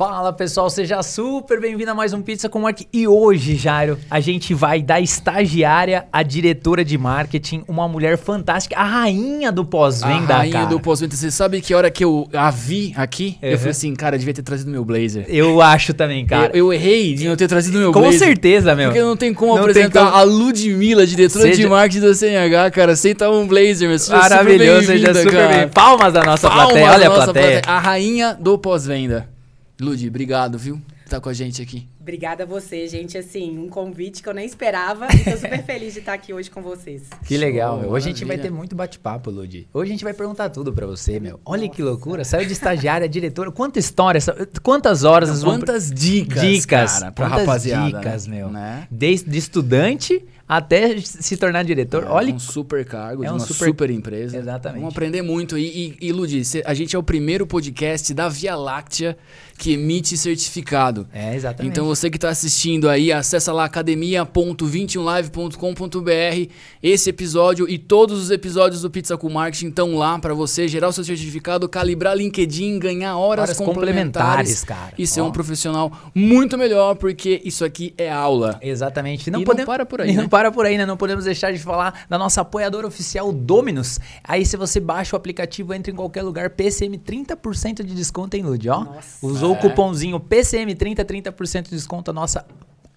Fala pessoal, seja super bem-vindo a mais um Pizza com Mark. E hoje, Jairo, a gente vai da estagiária à diretora de marketing, uma mulher fantástica, a rainha do pós-venda. A rainha cara. do pós-venda. Você sabe que hora que eu a vi aqui, Uhum. eu falei assim, cara, devia ter trazido meu blazer. Eu acho também, cara. Eu, eu errei de não ter trazido meu Com blazer. certeza, meu. Porque não tem como Não apresentar tem como. a Ludmilla, diretora Seja- de marketing da CNH, cara, sem estar um blazer. Mas seja Maravilhoso, super seja super bem. Palmas da nossa Palmas plateia, olha a nossa plateia. A rainha do pós-venda. Ludi, obrigado, viu? Por Tá com a gente aqui. Obrigada a você, gente. Assim, um convite que eu nem esperava e tô super feliz de estar aqui hoje com vocês. Que legal, Show, meu. Hoje a gente vai ter muito bate-papo, Ludi. Hoje a gente vai perguntar tudo pra você, meu. Olha que loucura. Saiu de estagiária, diretora. Quanta história, quantas horas. Quantas dicas, dicas, cara, pra quantas rapaziada. dicas, né? meu. Né? Desde de estudante até se tornar diretor. É Olha um super cargo é de um uma super- super, empresa. Exatamente. Vamos aprender muito. E, e, e Ludi, a gente é o primeiro podcast da Via Láctea que emite certificado. É, exatamente. Então você que está assistindo aí, acessa lá academia.21live.com.br. Esse episódio e todos os episódios do Pizza com Marketing estão lá para você gerar o seu certificado, calibrar LinkedIn, ganhar horas, Horas complementares, complementares, cara. e ser Ó. um profissional muito melhor, porque isso aqui é aula. Exatamente. E não podemos- para por aí, E não né? para por aí, né? Não podemos deixar de falar da nossa apoiadora oficial Dominus. Aí, se você baixa o aplicativo, entra em qualquer lugar, PCM 30% de desconto em Lud, ó. Nossa. Usou o É. cupomzinho PCM30, 30% de desconto, a nossa.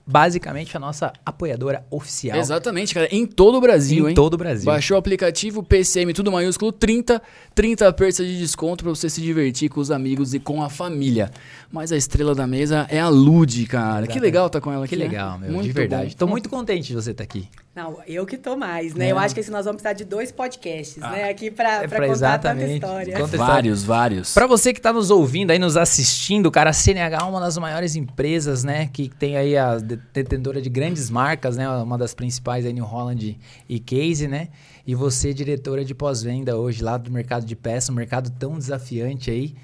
Basicamente, a nossa apoiadora oficial. Exatamente, cara. Em todo o Brasil, Em hein? todo o Brasil. Baixou o aplicativo PCM, tudo maiúsculo, 30, 30 percas de desconto pra você se divertir com os amigos e com a família. Mas a estrela da mesa é a Lud, cara. Que Exatamente. legal tá com ela Que aqui. né? legal, meu. Muito de verdade. bom. Tô muito contente de você estar aqui. Não, eu que tô mais, né? É. Eu acho que assim, nós vamos precisar de dois podcasts, né? Aqui pra, É pra pra contar tanta exatamente. história. Conta- Vários, vários. Pra você que tá nos ouvindo aí, nos assistindo, cara, a CNH é uma das maiores empresas, né? Que tem aí a de- detentora de grandes marcas, né? Uma das principais aí, New Holland e Case, né? E você, diretora de pós-venda hoje lá do mercado de peça, um mercado tão desafiante aí.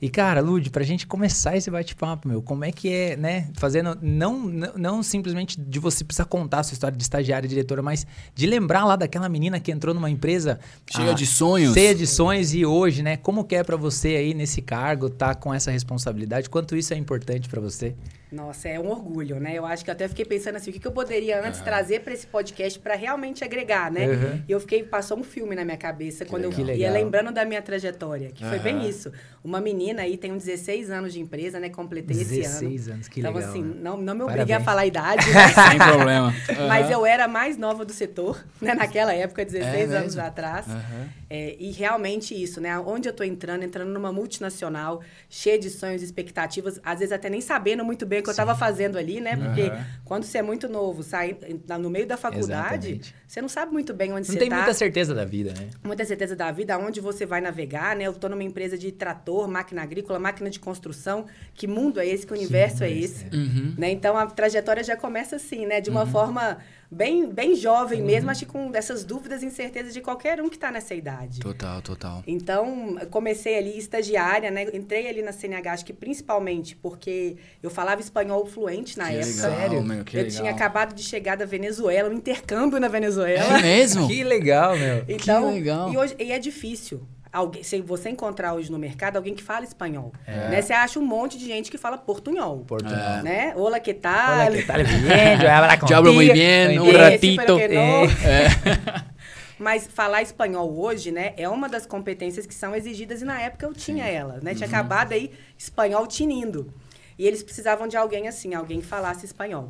E, cara, Lud, pra gente começar esse bate-papo, meu, como é que é, né? Fazendo, não, não, não simplesmente de você precisar contar a sua história de estagiária e diretora, mas de lembrar lá daquela menina que entrou numa empresa Cheia ah, de sonhos. Cheia de sonhos e hoje, né? Como que é pra você aí nesse cargo, tá com essa responsabilidade? Quanto isso é importante pra você? Nossa, é um orgulho, né? Eu acho que eu até fiquei pensando assim, o que, que eu poderia antes trazer pra esse podcast pra realmente agregar, né? Uhum. E eu fiquei, passou um filme na minha cabeça quando legal. eu Que ia lembrando da minha trajetória, que foi bem isso. Uma menina aí tem uns 16 anos de empresa, né? Completei esse ano. 16 anos, que então, legal. assim, né? não, não me obrigue a Parabéns. falar a idade, né? Sem problema. Mas Aham. eu era a mais nova do setor, né? Naquela época, 16 É anos atrás. Aham. É, e realmente isso, né? Onde eu tô entrando, entrando numa multinacional, cheia de sonhos e expectativas, às vezes até nem sabendo muito bem o que eu estava fazendo ali, né? Porque Aham. quando você é muito novo, sai no meio da faculdade, Exatamente. você não sabe muito bem onde Não você tem tá. muita certeza da vida, né? Muita certeza da vida, aonde você vai navegar, né? Eu tô numa empresa de trator, máquina agrícola, máquina de construção. Que mundo é esse? Que universo é esse? Uhum. Né? Então a trajetória já começa assim, né? De uma forma bem, bem jovem mesmo, acho que com essas dúvidas e incertezas de qualquer um que está nessa idade. Total, total. Então, comecei ali estagiária, né? Entrei ali na CNH, acho que principalmente porque eu falava espanhol fluente na Que época. legal, Sério? meu, que eu legal. tinha acabado de chegar da Venezuela, um intercâmbio na Venezuela. É mesmo? Que legal, meu. Então, legal. E, hoje, e é difícil. Alguém, se você encontrar hoje no mercado alguém que fala espanhol, É. né? Você acha um monte de gente que fala portunhol, Portugal. né? Olá, que tal? Olha que tal bien, yo hablar Te hablo muy bien, Eh, ratito. no. É. Mas falar espanhol hoje, né, é uma das competências que são exigidas e na época eu tinha ela, né? Uhum. Tinha acabado aí espanhol tinindo. E eles precisavam de alguém assim, alguém que falasse espanhol.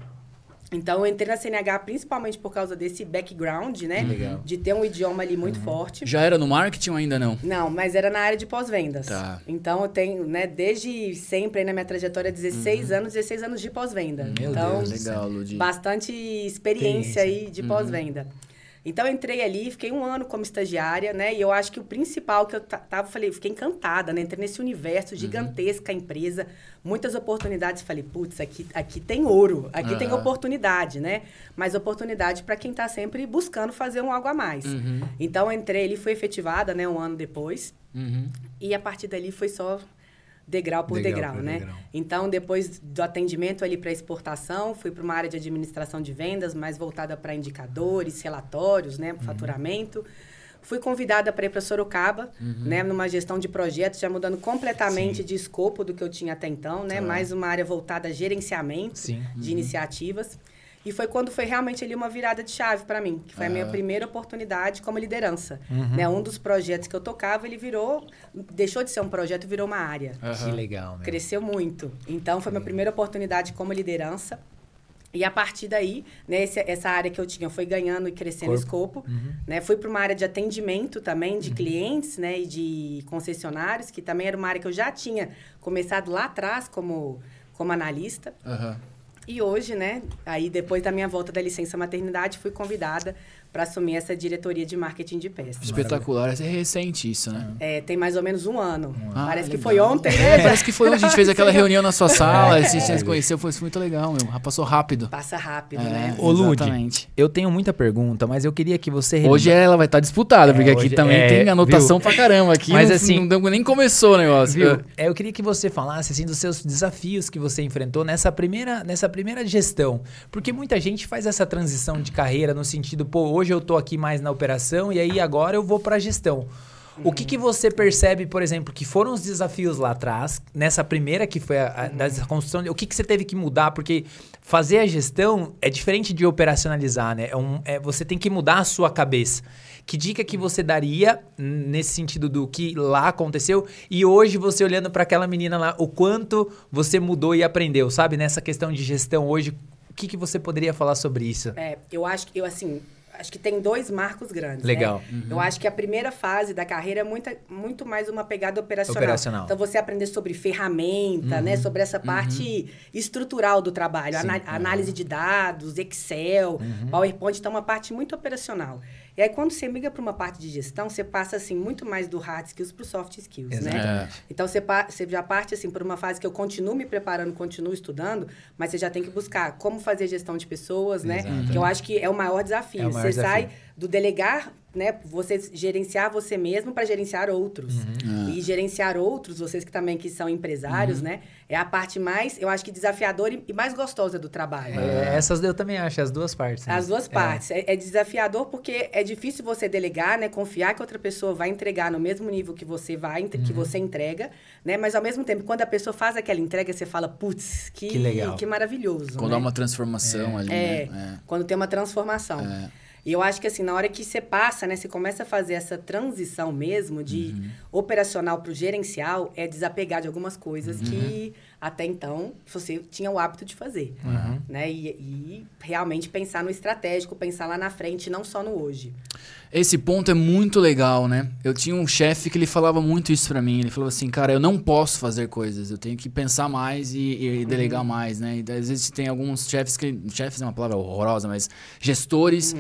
Então eu entrei na CNH principalmente por causa desse background, né? legal. De ter um idioma ali Uhum. muito forte. Já era no marketing ou ainda não? Não, mas era na área de pós-vendas. Tá. Então eu tenho, né, desde sempre na minha trajetória, 16 anos, 16 anos de pós-venda. Uhum. Meu então, Deus. Legal, Ludi. bastante experiência aí de pós-venda. Então eu entrei ali, fiquei um ano como estagiária, né? E eu acho que o principal que eu ta- tava, falei, fiquei encantada, né? Entrei nesse universo gigantesca empresa, muitas oportunidades. Falei, putz, aqui, aqui tem ouro, aqui tem Aham. oportunidade, né? Mas oportunidade para quem tá sempre buscando fazer um algo a mais. Então eu entrei ali, fui efetivada, né? Um ano depois. Uhum. E a partir dali foi só degrau por Degrau degrau, por né? degrau. Então, depois do atendimento ali para exportação, fui para uma área de administração de vendas, mais voltada para indicadores, relatórios, né, Uhum. faturamento. Fui convidada para ir para Sorocaba, Uhum. né, numa gestão de projetos, já mudando completamente de escopo do que eu tinha até então, né, mais uma área voltada a gerenciamento Sim. de iniciativas. E foi quando foi realmente ali uma virada de chave para mim, que foi a minha Aham. primeira oportunidade como liderança. Né, um dos projetos que eu tocava, ele virou, deixou de ser um projeto e virou uma área. Que legal, meu. Cresceu muito. Então, foi minha primeira oportunidade como liderança. E a partir daí, né, esse- essa área que eu tinha foi ganhando e crescendo escopo. Né? Fui para uma área de atendimento também, de clientes né, e de concessionários, que também era uma área que eu já tinha começado lá atrás como, como analista. Aham. E hoje, né, aí depois da minha volta da licença maternidade, fui convidada para assumir essa diretoria de marketing de peças. Espetacular. É recente isso, né? É, tem mais ou menos um ano. Ah, Parece que legal. foi ontem, É, né? parece que foi onde a gente fez aquela reunião na sua sala, a gente se conheceu, foi muito legal, meu. Ah, Passou rápido. Passa rápido, É, né? Ô, Lud, Exatamente. eu tenho muita pergunta, mas eu queria que você... Hoje ela vai estar disputada, É, porque aqui hoje- também é, tem anotação viu? pra caramba. Aqui Mas não, assim- não, nem começou o negócio. Viu? É, eu queria que você falasse assim dos seus desafios que você enfrentou nessa primeira, nessa primeira gestão. Porque muita gente faz essa transição de carreira no sentido, pô, hoje eu tô aqui mais na operação e aí agora eu vou pra gestão. O que, que você percebe, por exemplo, que foram os desafios lá atrás, nessa primeira que foi a, a da construção, o que, que você teve que mudar? Porque fazer a gestão é diferente de operacionalizar, né? É um, é, você tem que mudar a sua cabeça. Que dica que você daria nesse sentido do que lá aconteceu e hoje você olhando para aquela menina lá, o quanto você mudou e aprendeu, sabe? Nessa questão de gestão hoje, o que, que você poderia falar sobre isso? É, eu acho que eu assim, acho que tem dois marcos grandes. né? Legal. Eu acho que a primeira fase da carreira é muita, muito mais uma pegada operacional. Operacional. Então você aprender sobre ferramenta, né? Sobre essa parte estrutural do trabalho, ana- análise de dados, Excel, PowerPoint, então uma parte muito operacional. E aí quando você migra para uma parte de gestão, você passa assim muito mais do hard skills para o soft skills, né? Exatamente. Então você, você já parte assim por uma fase que eu continuo me preparando, continuo estudando, mas você já tem que buscar como fazer gestão de pessoas, né? Exato. Que eu acho que é o maior desafio. É o maior você desafio. sai do delegar, né? Você gerenciar você mesmo para gerenciar outros. Uhum. E gerenciar outros, vocês que também que são empresários, né? É a parte mais, eu acho que desafiadora e, mais gostosa do trabalho. É, essas eu também acho, as duas partes. né? As duas É. partes. É, é desafiador porque é difícil você delegar, né? Confiar que outra pessoa vai entregar no mesmo nível que você vai, Uhum. que você entrega, né? Mas ao mesmo tempo, quando a pessoa faz aquela entrega, você fala, putz, que, Que legal. que maravilhoso. Quando né? há uma transformação ali, É, né? quando tem uma transformação. É. E eu acho que assim, na hora que você passa, né, você começa a fazer essa transição mesmo de operacional para o gerencial, é desapegar de algumas coisas que até então você tinha o hábito de fazer. Né? E, e realmente pensar no estratégico, pensar lá na frente, não só no hoje. Esse ponto é muito legal, né? Eu tinha um chefe que ele falava muito isso pra mim. Ele falou assim, cara, eu não posso fazer coisas, eu tenho que pensar mais e, e delegar mais, né? E às vezes tem alguns chefes que. Chefes é uma palavra horrorosa, mas gestores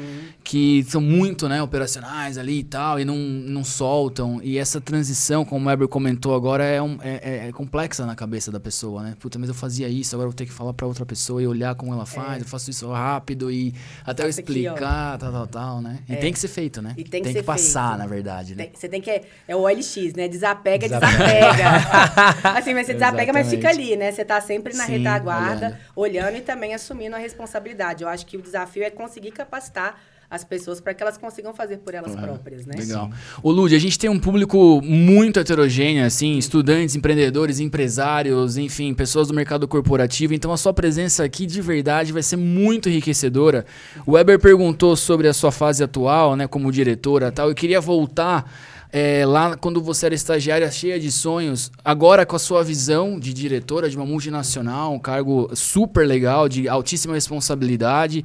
que são muito, né, operacionais ali e tal, e não, não soltam. E essa transição, como o Weber comentou agora, é, um- é- é- é complexa na cabeça da pessoa, né? Puta, mas eu fazia isso, agora eu vou ter que falar pra outra pessoa e olhar como ela faz, eu faço isso rápido e até eu Faça aqui, explicar, tal, tal, tal, né? E É. tem que ser feito, né? E tem que ser passar, feito. na verdade, né? Tem- Você tem que. É, é o OLX, né? Desapega, Desapega. desapega. assim, mas você desapega, mas fica Exatamente. ali, né? Você tá sempre na Sim, retaguarda, olhando. e também assumindo a responsabilidade. Eu acho que o desafio é conseguir capacitar as pessoas para que elas consigam fazer por elas próprias, né? Legal. Ô, Lud, a gente tem um público muito heterogêneo, assim, estudantes, empreendedores, empresários, enfim, pessoas do mercado corporativo. Então, a sua presença aqui, de verdade, vai ser muito enriquecedora. O Weber perguntou sobre a sua fase atual, né, como diretora e tal. Eu queria voltar é, lá quando você era estagiária cheia de sonhos, agora com a sua visão de diretora de uma multinacional, um cargo super legal, de altíssima responsabilidade.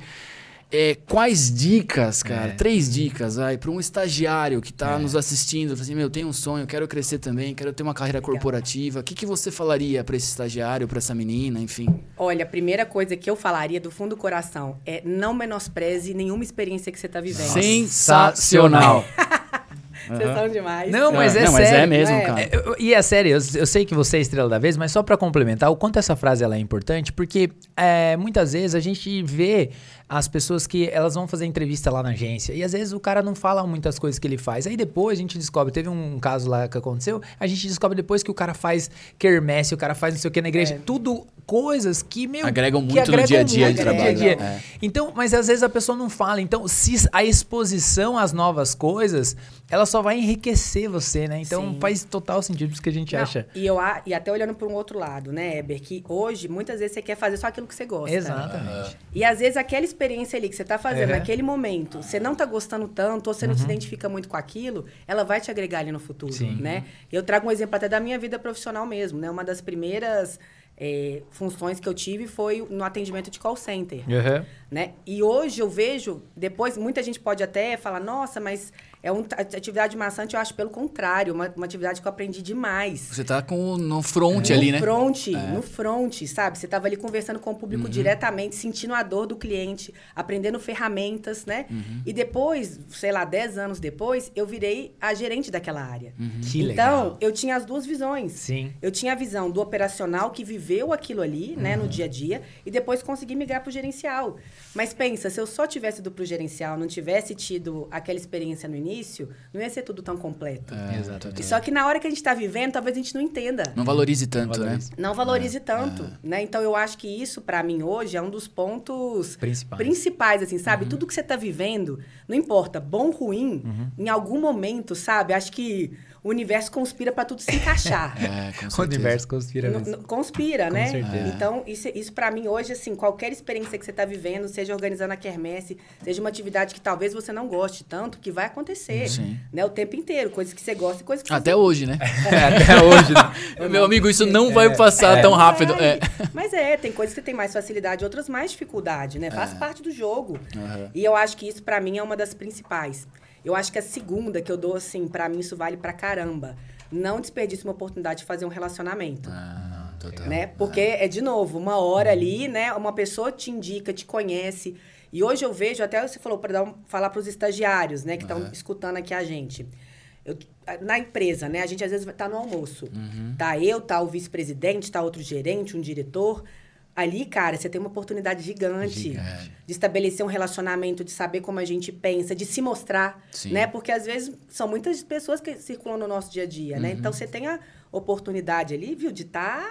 É, quais dicas, cara? É. Três dicas, vai, para um estagiário que está nos assistindo, assim, meu, eu tenho um sonho, quero crescer também, quero ter uma carreira corporativa. O que, que você falaria para esse estagiário, para essa menina, enfim? Olha, a primeira coisa que eu falaria do fundo do coração é não menospreze nenhuma experiência que você está vivendo. Sensacional. Vocês são demais. Não, mas é não, mas é sério. mesmo, é. cara. É, eu- e é sério, eu, eu sei que você é estrela da vez, mas só pra complementar, o quanto essa frase ela é importante, porque é, muitas vezes a gente vê as pessoas que elas vão fazer entrevista lá na agência e às vezes o cara não fala muitas coisas que ele faz. Aí depois a gente descobre, teve um caso lá que aconteceu, a gente descobre depois que o cara faz quermesse, o cara faz não sei o que na igreja, tudo coisas que, meu, Agregam que muito no agregam dia a dia muito de no trabalho. dia a dia. É. Então, mas às vezes a pessoa não fala. Então, se a exposição às novas coisas, ela só vai enriquecer você, né? Então Sim. faz total sentido isso que a gente Não, acha. E, eu, e até olhando para um outro lado, né, Eber? Que hoje, muitas vezes, você quer fazer só aquilo que você gosta. Exatamente. E às vezes aquela experiência ali que você tá fazendo Uhum. naquele momento, você não tá gostando tanto, ou você não se identifica muito com aquilo, ela vai te agregar ali no futuro, Sim. né? Eu trago um exemplo até da minha vida profissional mesmo, né? Uma das primeiras eh, funções que eu tive foi no atendimento de call center. Uhum. Né? E hoje eu vejo, depois muita gente pode até falar, nossa, mas é uma atividade maçante, eu acho pelo contrário, uma, uma atividade que eu aprendi demais. Você tá com, no front no ali, né? front, no front, sabe? Você tava ali conversando com o público Uhum. diretamente, sentindo a dor do cliente, aprendendo ferramentas, né? Uhum. E depois, sei lá, 10 anos depois, eu virei a gerente daquela área. Uhum. Que então, legal. eu tinha as duas visões. Sim. Eu tinha a visão do operacional que viveu aquilo ali, né, Uhum. no dia a dia, e depois consegui migrar para o gerencial. Mas pensa, se eu só tivesse ido para o gerencial, não tivesse tido aquela experiência no início, não ia ser tudo tão completo. É, Exatamente. E só que na hora que a gente está vivendo, talvez a gente não entenda. Não valorize tanto, valorize. né? Não valorize tanto, né? Então eu acho que isso para mim hoje é um dos pontos Principais. principais, assim, Uhum. sabe? Tudo que você tá vivendo, não importa, bom ou ruim, Uhum. em algum momento, sabe? Acho que o universo conspira para tudo se encaixar. É, com O universo conspira mesmo. n- Conspira, Com né? certeza. Então, isso, isso para mim hoje, assim, qualquer experiência que você está vivendo, seja organizando a quermesse, seja uma atividade que talvez você não goste tanto, que vai acontecer. Sim. Né? O tempo inteiro, coisas que você gosta e coisas que você Até hoje, né? Até hoje. né? Meu amigo, isso não vai passar tão rápido. É. Mas é, tem coisas que tem mais facilidade, outras mais dificuldade, né? Faz parte do jogo. Aham. E eu acho que isso, pra mim, é uma das principais. Eu acho que a segunda que eu dou, assim, pra mim isso vale pra caramba. Não desperdice uma oportunidade de fazer um relacionamento. Ah, total. né? Porque é de novo, uma hora ali, né? Uma pessoa te indica, te conhece. E hoje eu vejo, até você falou para um, falar para os estagiários, né, que estão escutando aqui a gente. Eu- na empresa, né? A gente às vezes tá no almoço. Tá eu, tá o vice-presidente, tá outro gerente, um diretor. Ali, cara, você tem uma oportunidade gigante, Gigante. de estabelecer um relacionamento, de saber como a gente pensa, de se mostrar, Sim. né? Porque às vezes são muitas pessoas que circulam no nosso dia a dia, né? Então você tem a oportunidade ali, viu, de estar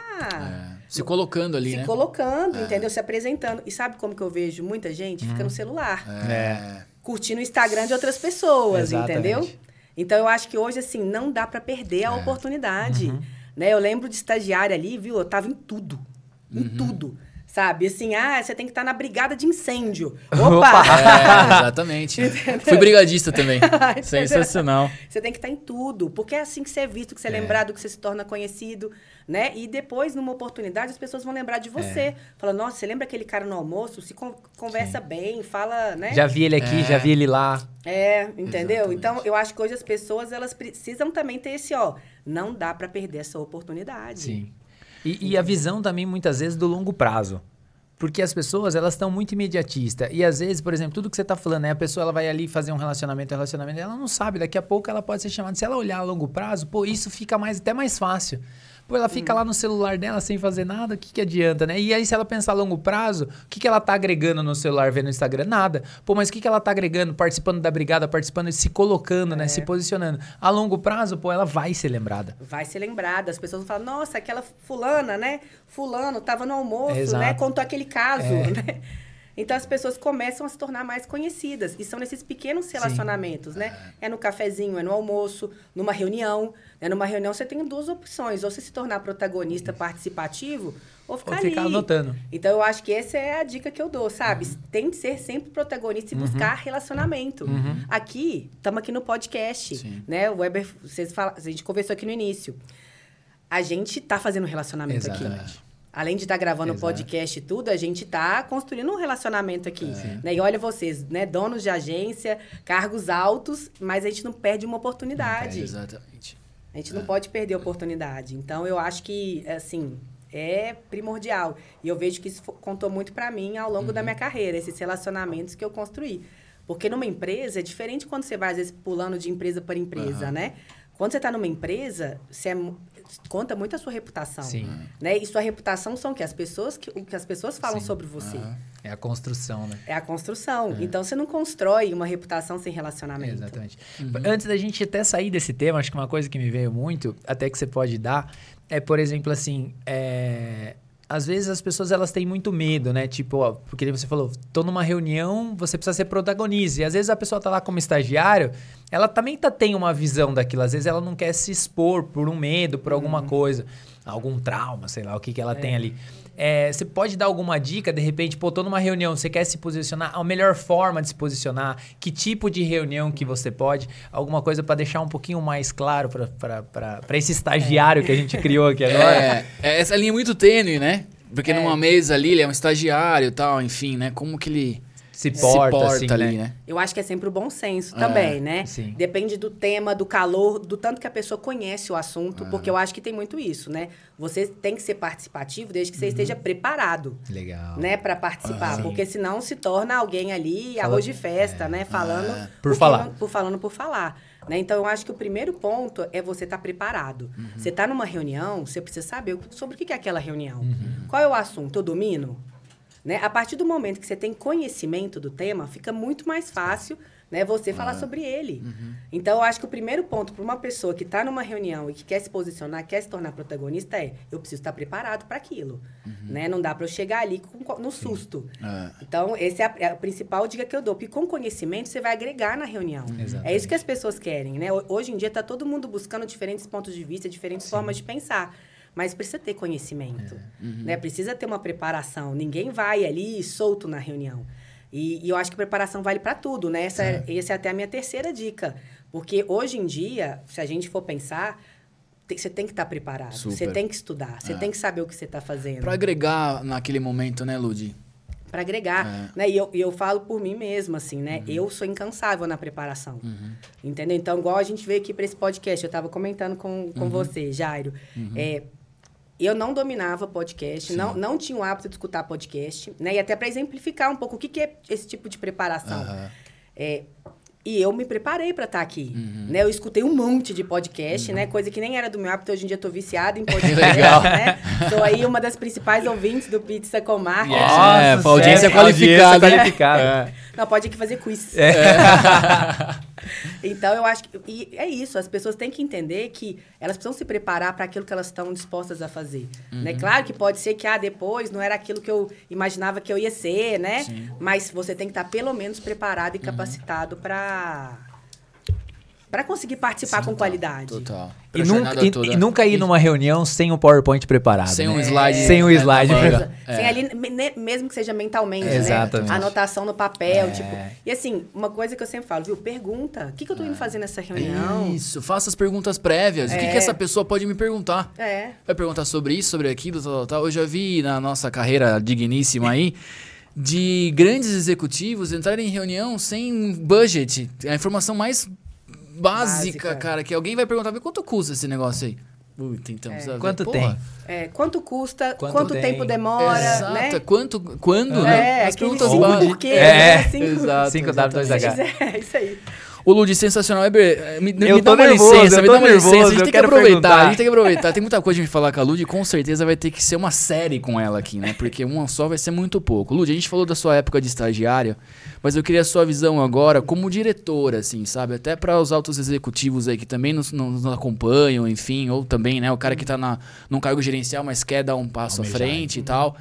É. Se colocando ali, se né? colocando, entendeu? Se apresentando. E sabe como que eu vejo muita gente? Uhum. Fica no celular, É. curtindo o Instagram de outras pessoas, Exatamente. entendeu? Então eu acho que hoje, assim, não dá pra perder É. a oportunidade. Né? Eu lembro de estagiária ali, viu? Eu tava em tudo. Em Uhum. tudo. Sabe? Assim, ah, você tem que estar na brigada de incêndio. Opa! É, exatamente. Fui brigadista também. Sensacional. Você tem que estar em tudo, porque é assim que você é visto, que você é, É. lembrado, que você se torna conhecido, né? E depois, numa oportunidade, as pessoas vão lembrar de É. você. Fala, nossa, você lembra aquele cara no almoço? Se con- conversa bem, fala, né? Já vi ele aqui, É. já vi ele lá. É, entendeu? Exatamente. Então, eu acho que hoje as pessoas, elas precisam também ter esse, ó, não dá pra perder essa oportunidade. Sim. E, e a visão também, muitas vezes, do longo prazo. Porque as pessoas, elas estão muito imediatistas. E às vezes, por exemplo, tudo que você está falando, né? A pessoa ela vai ali fazer um relacionamento, um relacionamento, ela não sabe, daqui a pouco ela pode ser chamada. Se ela olhar a longo prazo, pô, isso fica mais, até mais fácil. Pô, ela fica lá no celular dela sem fazer nada, o que, que adianta, né? E aí, se ela pensar a longo prazo, o que, que ela tá agregando no celular, vendo no Instagram? Nada. Pô, mas o que, que ela tá agregando, participando da brigada, participando e se colocando, né? Se posicionando. A longo prazo, pô, ela vai ser lembrada. Vai ser lembrada. As pessoas vão falar, nossa, aquela fulana, né? Fulano tava no almoço, Exato. né? Contou aquele caso, É. né? Então as pessoas começam a se tornar mais conhecidas. E são nesses pequenos relacionamentos, né? É no cafezinho, é no almoço, numa reunião. Né? Numa reunião você tem duas opções. Ou você se tornar protagonista participativo, ou ficar Ou ali. ficar anotando. Então eu acho que essa é a dica que eu dou, sabe? Tem de ser sempre protagonista e buscar relacionamento. Aqui, estamos aqui no podcast, Sim. né? O Weber, vocês falam, a gente conversou aqui no início. A gente tá fazendo relacionamento aqui. Além de estar gravando o Exato. podcast e tudo, a gente tá construindo um relacionamento aqui. Né? E olha vocês, né? Donos de agência, cargos altos, mas a gente não perde uma oportunidade. Exatamente. A gente não pode perder a oportunidade. Então, eu acho que, assim, é primordial. E eu vejo que isso contou muito pra mim ao longo da minha carreira, esses relacionamentos que eu construí. Porque numa empresa é diferente quando você vai, às vezes, pulando de empresa para empresa, né? Quando você está numa empresa, você é conta muito a sua reputação. Sim. Né? E sua reputação são o que? As pessoas que, o que as pessoas falam Sim. sobre você. É a construção, né? É a construção. Então, você não constrói uma reputação sem relacionamento. Exatamente. Antes da gente até sair desse tema, acho que uma coisa que me veio muito, até que você pode dar, é, por exemplo, assim, é, às vezes as pessoas elas têm muito medo, né? Tipo, ó, porque você falou, tô numa reunião, você precisa ser protagonista. E às vezes a pessoa tá lá como estagiário, ela também tá, tem uma visão daquilo. Às vezes ela não quer se expor por um medo, por alguma coisa, algum trauma, sei lá, o que, que ela tem ali. É, você pode dar alguma dica, de repente, pô, tô numa reunião, você quer se posicionar, a melhor forma de se posicionar, que tipo de reunião que você pode, alguma coisa para deixar um pouquinho mais claro para esse estagiário que a gente criou aqui agora? É, é, essa linha é muito tênue, né? Porque numa mesa ali, ele é um estagiário e tal, enfim, né? Como que ele se porta, se porta assim, ali, né? né? Eu acho que é sempre o bom senso também, é, né? Sim. Depende do tema, do calor, do tanto que a pessoa conhece o assunto, porque eu acho que tem muito isso, né? Você tem que ser participativo desde que você uhum. esteja preparado. Legal. Né, para participar, uhum. porque senão se torna alguém ali Fala, arroz de festa, é, né, falando é. por falar. Por falando por falar. Né? Então, eu acho que o primeiro ponto é você estar tá preparado. Uhum. Você está numa reunião, você precisa saber sobre o que é aquela reunião. Uhum. Qual é o assunto? Eu domino? Né? A partir do momento que você tem conhecimento do tema, fica muito mais fácil né, você falar sobre ele. Uhum. Então, eu acho que o primeiro ponto para uma pessoa que está numa reunião e que quer se posicionar, quer se tornar protagonista, é eu preciso estar preparado para aquilo. Uhum. Né? Não dá para eu chegar ali com, no susto. É. Então, essa é a, é a, principal dica que eu dou. Porque com conhecimento, você vai agregar na reunião. Uhum. É isso que as pessoas querem. Né? Hoje em dia, está todo mundo buscando diferentes pontos de vista, diferentes Sim. formas de pensar mas precisa ter conhecimento, é. uhum. né? Precisa ter uma preparação. Ninguém vai ali solto na reunião. E, e eu acho que preparação vale para tudo, né? Essa é. é. essa é até a minha terceira dica. Porque hoje em dia, se a gente for pensar, você tem que estar tá preparado. Você tem que estudar. Você é. tem que saber o que você está fazendo. Para agregar naquele momento, né, Ludi? Para agregar. É. Né? E eu, eu falo por mim mesma, assim, né? Uhum. Eu sou incansável na preparação. Uhum. Entendeu? Então, igual a gente veio aqui para esse podcast, eu estava comentando com, com uhum. você, Jairo. Uhum. É, eu não dominava podcast, não, não tinha o hábito de escutar podcast, né? E até para exemplificar um pouco o que, que é esse tipo de preparação. Uhum. É, e eu me preparei para estar tá aqui, uhum. né? Eu escutei um monte de podcast, uhum. né? Coisa que nem era do meu hábito, hoje em dia eu tô viciada em podcast, Legal. né? Sou aí uma das principais ouvintes do Pizza com Marca. Nossa, é, audiência é, qualificada. Audiência qualificada. É. Não, pode aqui fazer quiz. É. então, eu acho que... E é isso, as pessoas têm que entender que elas precisam se preparar para aquilo que elas estão dispostas a fazer. Né? Uhum. Né? Claro que pode ser que, ah, depois não era aquilo que eu imaginava que eu ia ser, né? Sim. Mas você tem que estar, pelo menos, preparado e uhum. capacitado para para conseguir participar Sim, com total, qualidade. Total. E nunca, e, e nunca, ir numa reunião sem um PowerPoint preparado. Sem né? um slide. É, sem um slide. É, é. Sem ali, mesmo que seja mentalmente, é, Exatamente. né? Anotação no papel, é. tipo. E assim, uma coisa que eu sempre falo, viu? Pergunta. O que, que eu tô indo é. fazer nessa reunião? Isso, faça as perguntas prévias. O que, que essa pessoa pode me perguntar? É. Vai perguntar sobre isso, sobre aquilo, tal, tal. Eu já vi na nossa carreira digníssima aí de grandes executivos entrarem em reunião sem budget. A informação mais básica, básica. cara, que alguém vai perguntar, quanto custa esse negócio aí? Puta, então, é. Quanto Porra. tem? É, quanto custa, quanto, quanto tempo demora, Exato. né? Quanto, quando, é, né? As perguntas básicas. Por quê? É, né? Cinco, Exato. 5W2H. É, isso aí. Ô, Ludi, sensacional. Me, me eu dá uma nervoso, licença, me dá uma nervoso, licença. A gente tem que aproveitar, perguntar. a gente tem que aproveitar. Tem muita coisa de falar com a Ludi, com certeza vai ter que ser uma série com ela aqui, né? Porque uma só vai ser muito pouco. Ludi, a gente falou da sua época de estagiária, mas eu queria a sua visão agora como diretora, assim, sabe? Até para os altos executivos aí que também nos, nos, acompanham, enfim, ou também, né, o cara que tá na, num cargo gerencial, mas quer dar um passo à frente e tal.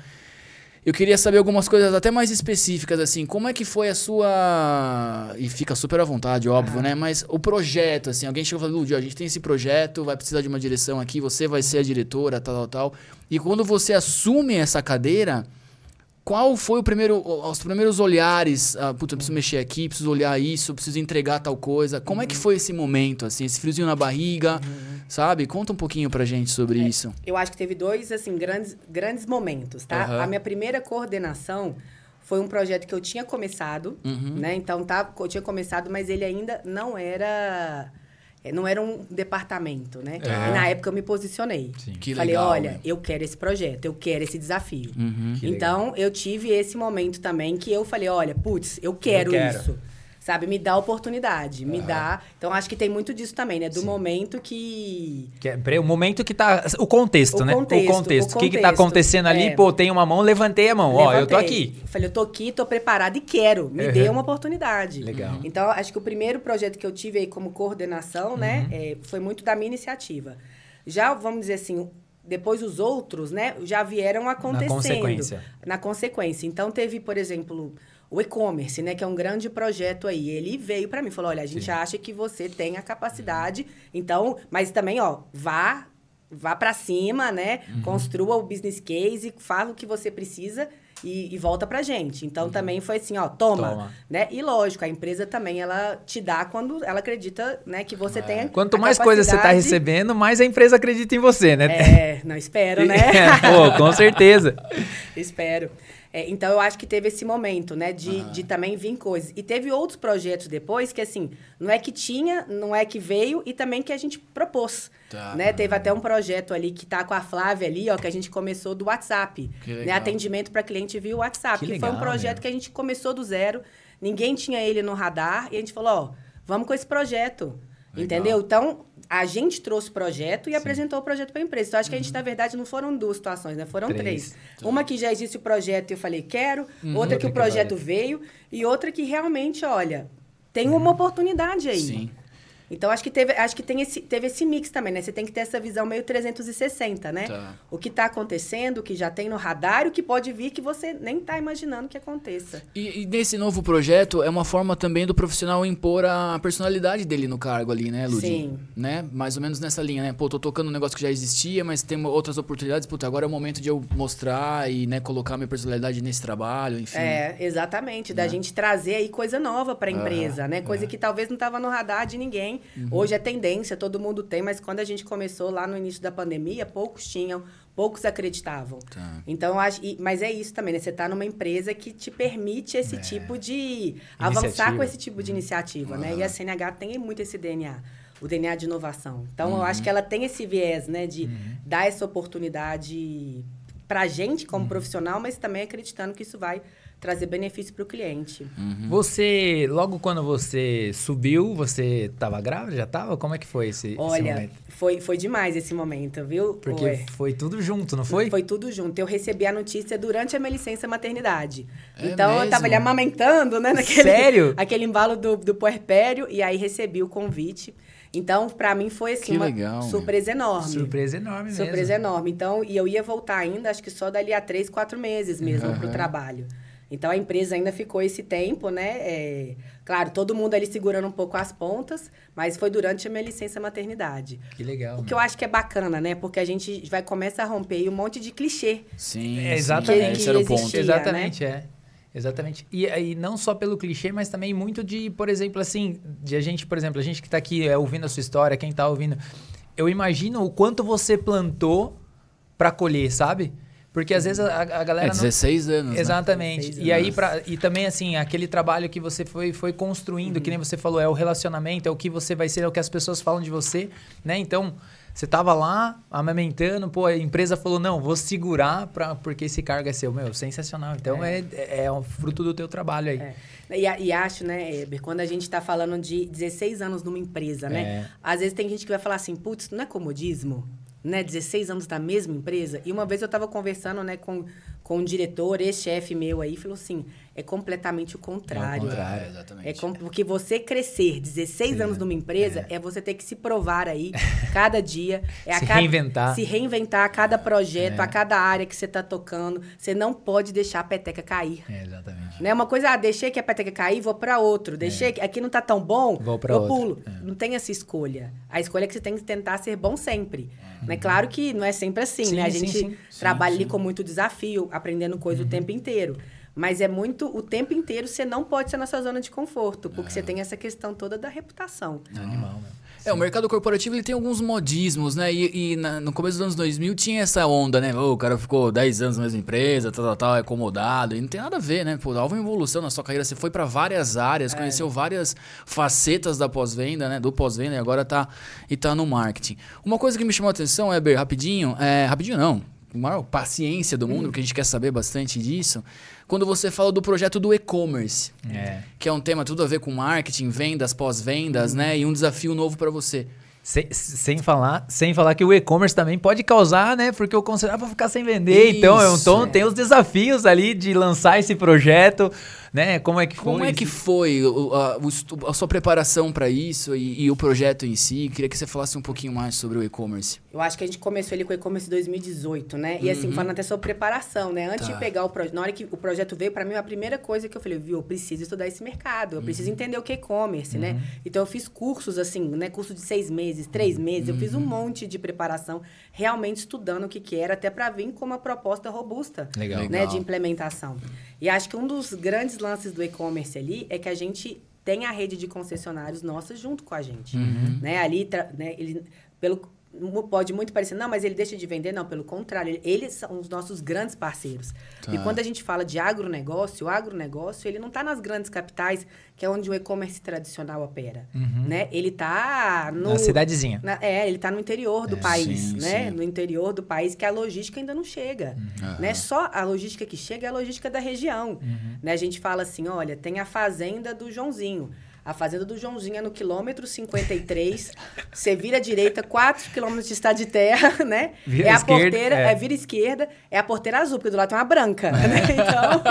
Eu queria saber algumas coisas até mais específicas, assim, como é que foi a sua. E fica super à vontade, óbvio, ah. né? Mas o projeto, assim, alguém chegou e falou, a gente tem esse projeto, vai precisar de uma direção aqui, você vai ser a diretora, tal, tal, tal. E quando você assume essa cadeira, qual foi o primeiro, os primeiros olhares? Ah, puta, eu preciso mexer aqui, preciso olhar isso, preciso entregar tal coisa. Como uhum. é que uhum. foi esse momento, assim, esse friozinho na barriga, uhum. sabe? Conta um pouquinho pra gente sobre é, isso. Eu acho que teve dois, assim, grandes, grandes momentos, tá? Uhum. A minha primeira coordenação foi um projeto que eu tinha começado, uhum. né? Então, tá, eu tinha começado, mas ele ainda não era não era um departamento, né? É. E na época eu me posicionei. Sim. Que Falei, legal, olha, né? eu quero esse projeto, eu quero esse desafio. Uhum. Então, legal. eu tive esse momento também que eu falei, olha, putz, eu quero, eu quero. isso sabe? Me dá oportunidade, me dá. Então acho que tem muito disso também, né? Do Sim. momento que. que é, o momento que tá. O contexto, o né? Contexto, o contexto. O que, que tá acontecendo ali? É. Pô, tem uma mão, levantei a mão. Levantei. Ó, eu tô aqui. Falei, eu tô aqui, tô preparado e quero. Me uhum. dê uma oportunidade. Legal. Então, acho que o primeiro projeto que eu tive aí como coordenação, né? uhum. né? É, foi muito da minha iniciativa. Já, vamos dizer assim, depois os outros, né, já vieram acontecendo. Na consequência. Na consequência. Então teve, por exemplo, o e-commerce, né, que é um grande projeto aí. Ele veio para mim, falou: "Olha, a gente Sim. acha que você tem a capacidade, então, mas também, ó, vá vá para cima, né? Uhum. Construa o business case, fala o que você precisa e, e volta pra gente. Então também foi assim, ó, toma, Uhum. Toma. né? E lógico, a empresa também ela te dá quando ela acredita, né, que você tem Quanto mais coisa você tá recebendo, mais a empresa acredita em você, né? É, não espero, né? Pô, com certeza. Espero. É, então, eu acho que teve esse momento, né? De, de também vir coisas. E teve outros projetos depois que, assim, não é que tinha, não é que veio e também que a gente propôs. Tá. Né? Teve até um projeto ali que tá com a Flávia ali, ó, que a gente começou do WhatsApp. Né? legal. Atendimento para cliente via WhatsApp. Que Que, foi um legal, projeto meu. que a gente começou do zero, ninguém tinha ele no radar, e a gente falou, ó, vamos com esse projeto. Legal. Entendeu? Então, a gente trouxe o projeto e apresentou o projeto para a empresa. Então, acho que a gente, na verdade, não foram duas situações, né? Foram Uhum. Três. três. Uma que já existe o projeto e eu falei, quero. outra que Uhum. Outra o que projeto vai. veio. E outra que realmente, olha, tem uma oportunidade aí. Sim. Então, acho que, teve, acho que tem esse, teve esse mix também, né? Você tem que ter essa visão meio 360, né? Tá. O que está acontecendo, o que já tem no radar o que pode vir que você nem está imaginando que aconteça. E, e nesse novo projeto é uma forma também do profissional impor a personalidade dele no cargo ali, né, Ludi? Sim. Né? Mais ou menos nessa linha, né? Pô, tô tocando um negócio que já existia, mas tem outras oportunidades. Puta, agora é o momento de eu mostrar e, né, colocar minha personalidade nesse trabalho, enfim. É, exatamente. Da gente trazer aí coisa nova para a empresa, né? Coisa que talvez não estava no radar de ninguém. Hoje é tendência, todo mundo tem, mas quando a gente começou lá no início da pandemia, poucos tinham, poucos acreditavam. Tá. Então, mas é isso também, né? Você está numa empresa que te permite esse tipo de. avançar Iniciativa. com esse tipo de iniciativa, né? E a CNH tem muito esse DNA. O DNA de inovação. Então, eu acho que ela tem esse viés, né? De dar essa oportunidade para a gente como profissional, mas também acreditando que isso vai trazer benefício para o cliente. Uhum. Você, logo quando você subiu, você tava grávida? Já tava? Como é que foi esse, esse Olha, momento? foi, foi demais esse momento, viu? Porque Ué. foi tudo junto, não foi? Foi tudo junto. Eu recebi a notícia durante a minha licença maternidade. É então, eu tava ali mesmo? amamentando, né? Naquele, Sério? Aquele embalo do, do puerpério. E aí recebi o convite. Então, pra mim foi assim, Que uma legal, surpresa enorme. Surpresa enorme mesmo. Surpresa enorme. Então, e eu ia voltar ainda, acho que só dali a três, quatro meses mesmo pro Aham. trabalho. Então, a empresa ainda ficou esse tempo, né? É, claro, todo mundo ali segurando um pouco as pontas, mas foi durante a minha licença maternidade. Que legal. O que eu acho que é bacana, né? Porque a gente vai começar a romper aí um monte de clichê. Sim, É, exatamente. Esse era o Que ponto. existia. Exatamente, é. Exatamente. E, e não só pelo clichê, mas também muito de, por exemplo, assim, de a gente, por exemplo, a gente que tá aqui é, ouvindo a sua história, quem tá ouvindo, eu imagino o quanto você plantou pra colher, sabe? Porque às vezes a, a galera É não... 16 anos, né? Exatamente. 16 E aí anos. pra, e também assim, aquele trabalho que você foi, foi construindo, que nem você falou, é o relacionamento, é o que você vai ser, é o que as pessoas falam de você, né? Então, você tava lá amamentando, pô, a empresa falou: "Não, vou segurar pra, porque esse cargo é seu". Meu, sensacional. Então é, é, é um fruto do teu trabalho aí. É. E, e acho, né, Eber, quando a gente está falando de 16 anos numa empresa, É. né? Às vezes tem gente que vai falar assim, putz, não é comodismo? Né? 16 anos da mesma empresa? E uma vez eu estava conversando, né, com, com um diretor, ex-chefe meu aí, falou assim, é completamente o contrário. contrário. É, exatamente. É com- porque você crescer 16 anos numa empresa é. você ter que se provar aí cada dia. É Se cada- reinventar. Se reinventar a cada projeto, É. a cada área que você está tocando. Você não pode deixar a peteca cair. É, exatamente. Né? Uma coisa, ah, deixei que a peteca cair, vou para outro. Deixei que aqui não tá tão bom, É. Vou pra eu outro. pulo. Não tem essa escolha. A escolha é que você tem que tentar ser bom sempre. Né? Claro que não é sempre assim, Sim, né? A sim, gente sim. trabalha Sim, ali com muito desafio, aprendendo coisa o tempo inteiro. Mas é muito, o tempo inteiro você não pode ser na sua zona de conforto, porque você tem essa questão toda da reputação. Animal, meu. É, o mercado corporativo ele tem alguns modismos, né? E, e na- no começo dos anos 2000 tinha essa onda, né? Ô, o cara ficou 10 anos na mesma empresa, tal, tal, tal, é acomodado. E não tem nada a ver, né? Pô, houve uma evolução na sua carreira. Você foi pra várias áreas, conheceu várias facetas da pós-venda, né? Do pós-venda e agora tá, e tá no marketing. Uma coisa que me chamou a atenção, Eber, rapidinho, é, rapidinho não, maior paciência do mundo, porque a gente quer saber bastante disso. Quando você fala do projeto do e-commerce, É. que é um tema tudo a ver com marketing, vendas, pós-vendas, né? E um desafio novo pra você. Sem, sem falar, sem falar que o e-commerce também pode causar, né? Porque o considerar para ficar sem vender. Então, um Isso, tom, é. tem os desafios ali de lançar esse projeto. Né? Como é que foi? Como é que foi a, o, a, sua preparação para isso e, e, o projeto em si? Queria que você falasse um pouquinho mais sobre o e-commerce. Eu acho que a gente começou ali com o e-commerce em 2018, né? E assim, uhum. falando até sobre preparação, né? Antes tá. de pegar o projeto, na hora que o projeto veio, para mim, a primeira coisa que eu falei, viu, eu preciso estudar esse mercado, eu uhum. preciso entender o que é e-commerce, né? uhum. né? Então eu fiz cursos assim, né? Curso de seis meses, três uhum. meses, eu fiz um uhum. monte de preparação, realmente estudando o que, que era, até para vir com uma proposta robusta, Legal. né? De implementação. E acho que um dos grandes lances do e-commerce ali é que a gente tem a rede de concessionários nossa junto com a gente, uhum. né? Ali, né, ele, pelo pode muito parecer, não, mas ele deixa de vender. Não, pelo contrário, eles são os nossos grandes parceiros. Tá. E quando a gente fala de agronegócio, o agronegócio, ele não está nas grandes capitais, que é onde o e-commerce tradicional opera. Uhum. Né? Ele está no... Na cidadezinha. Na, é, ele está no interior do é, país, sim, né? Sim. No interior do país, que a logística ainda não chega. Uhum. Né? Só a logística que chega é a logística da região. Uhum. Né? A gente fala assim, olha, tem a fazenda do Joãozinho. A fazenda do Joãozinho é no quilômetro 53. você vira à direita, 4 quilômetros de estado de terra, né? Vira é a esquerda, porteira, é. é. vira esquerda, é a porteira azul, porque do lado tem uma branca, é. né? Então...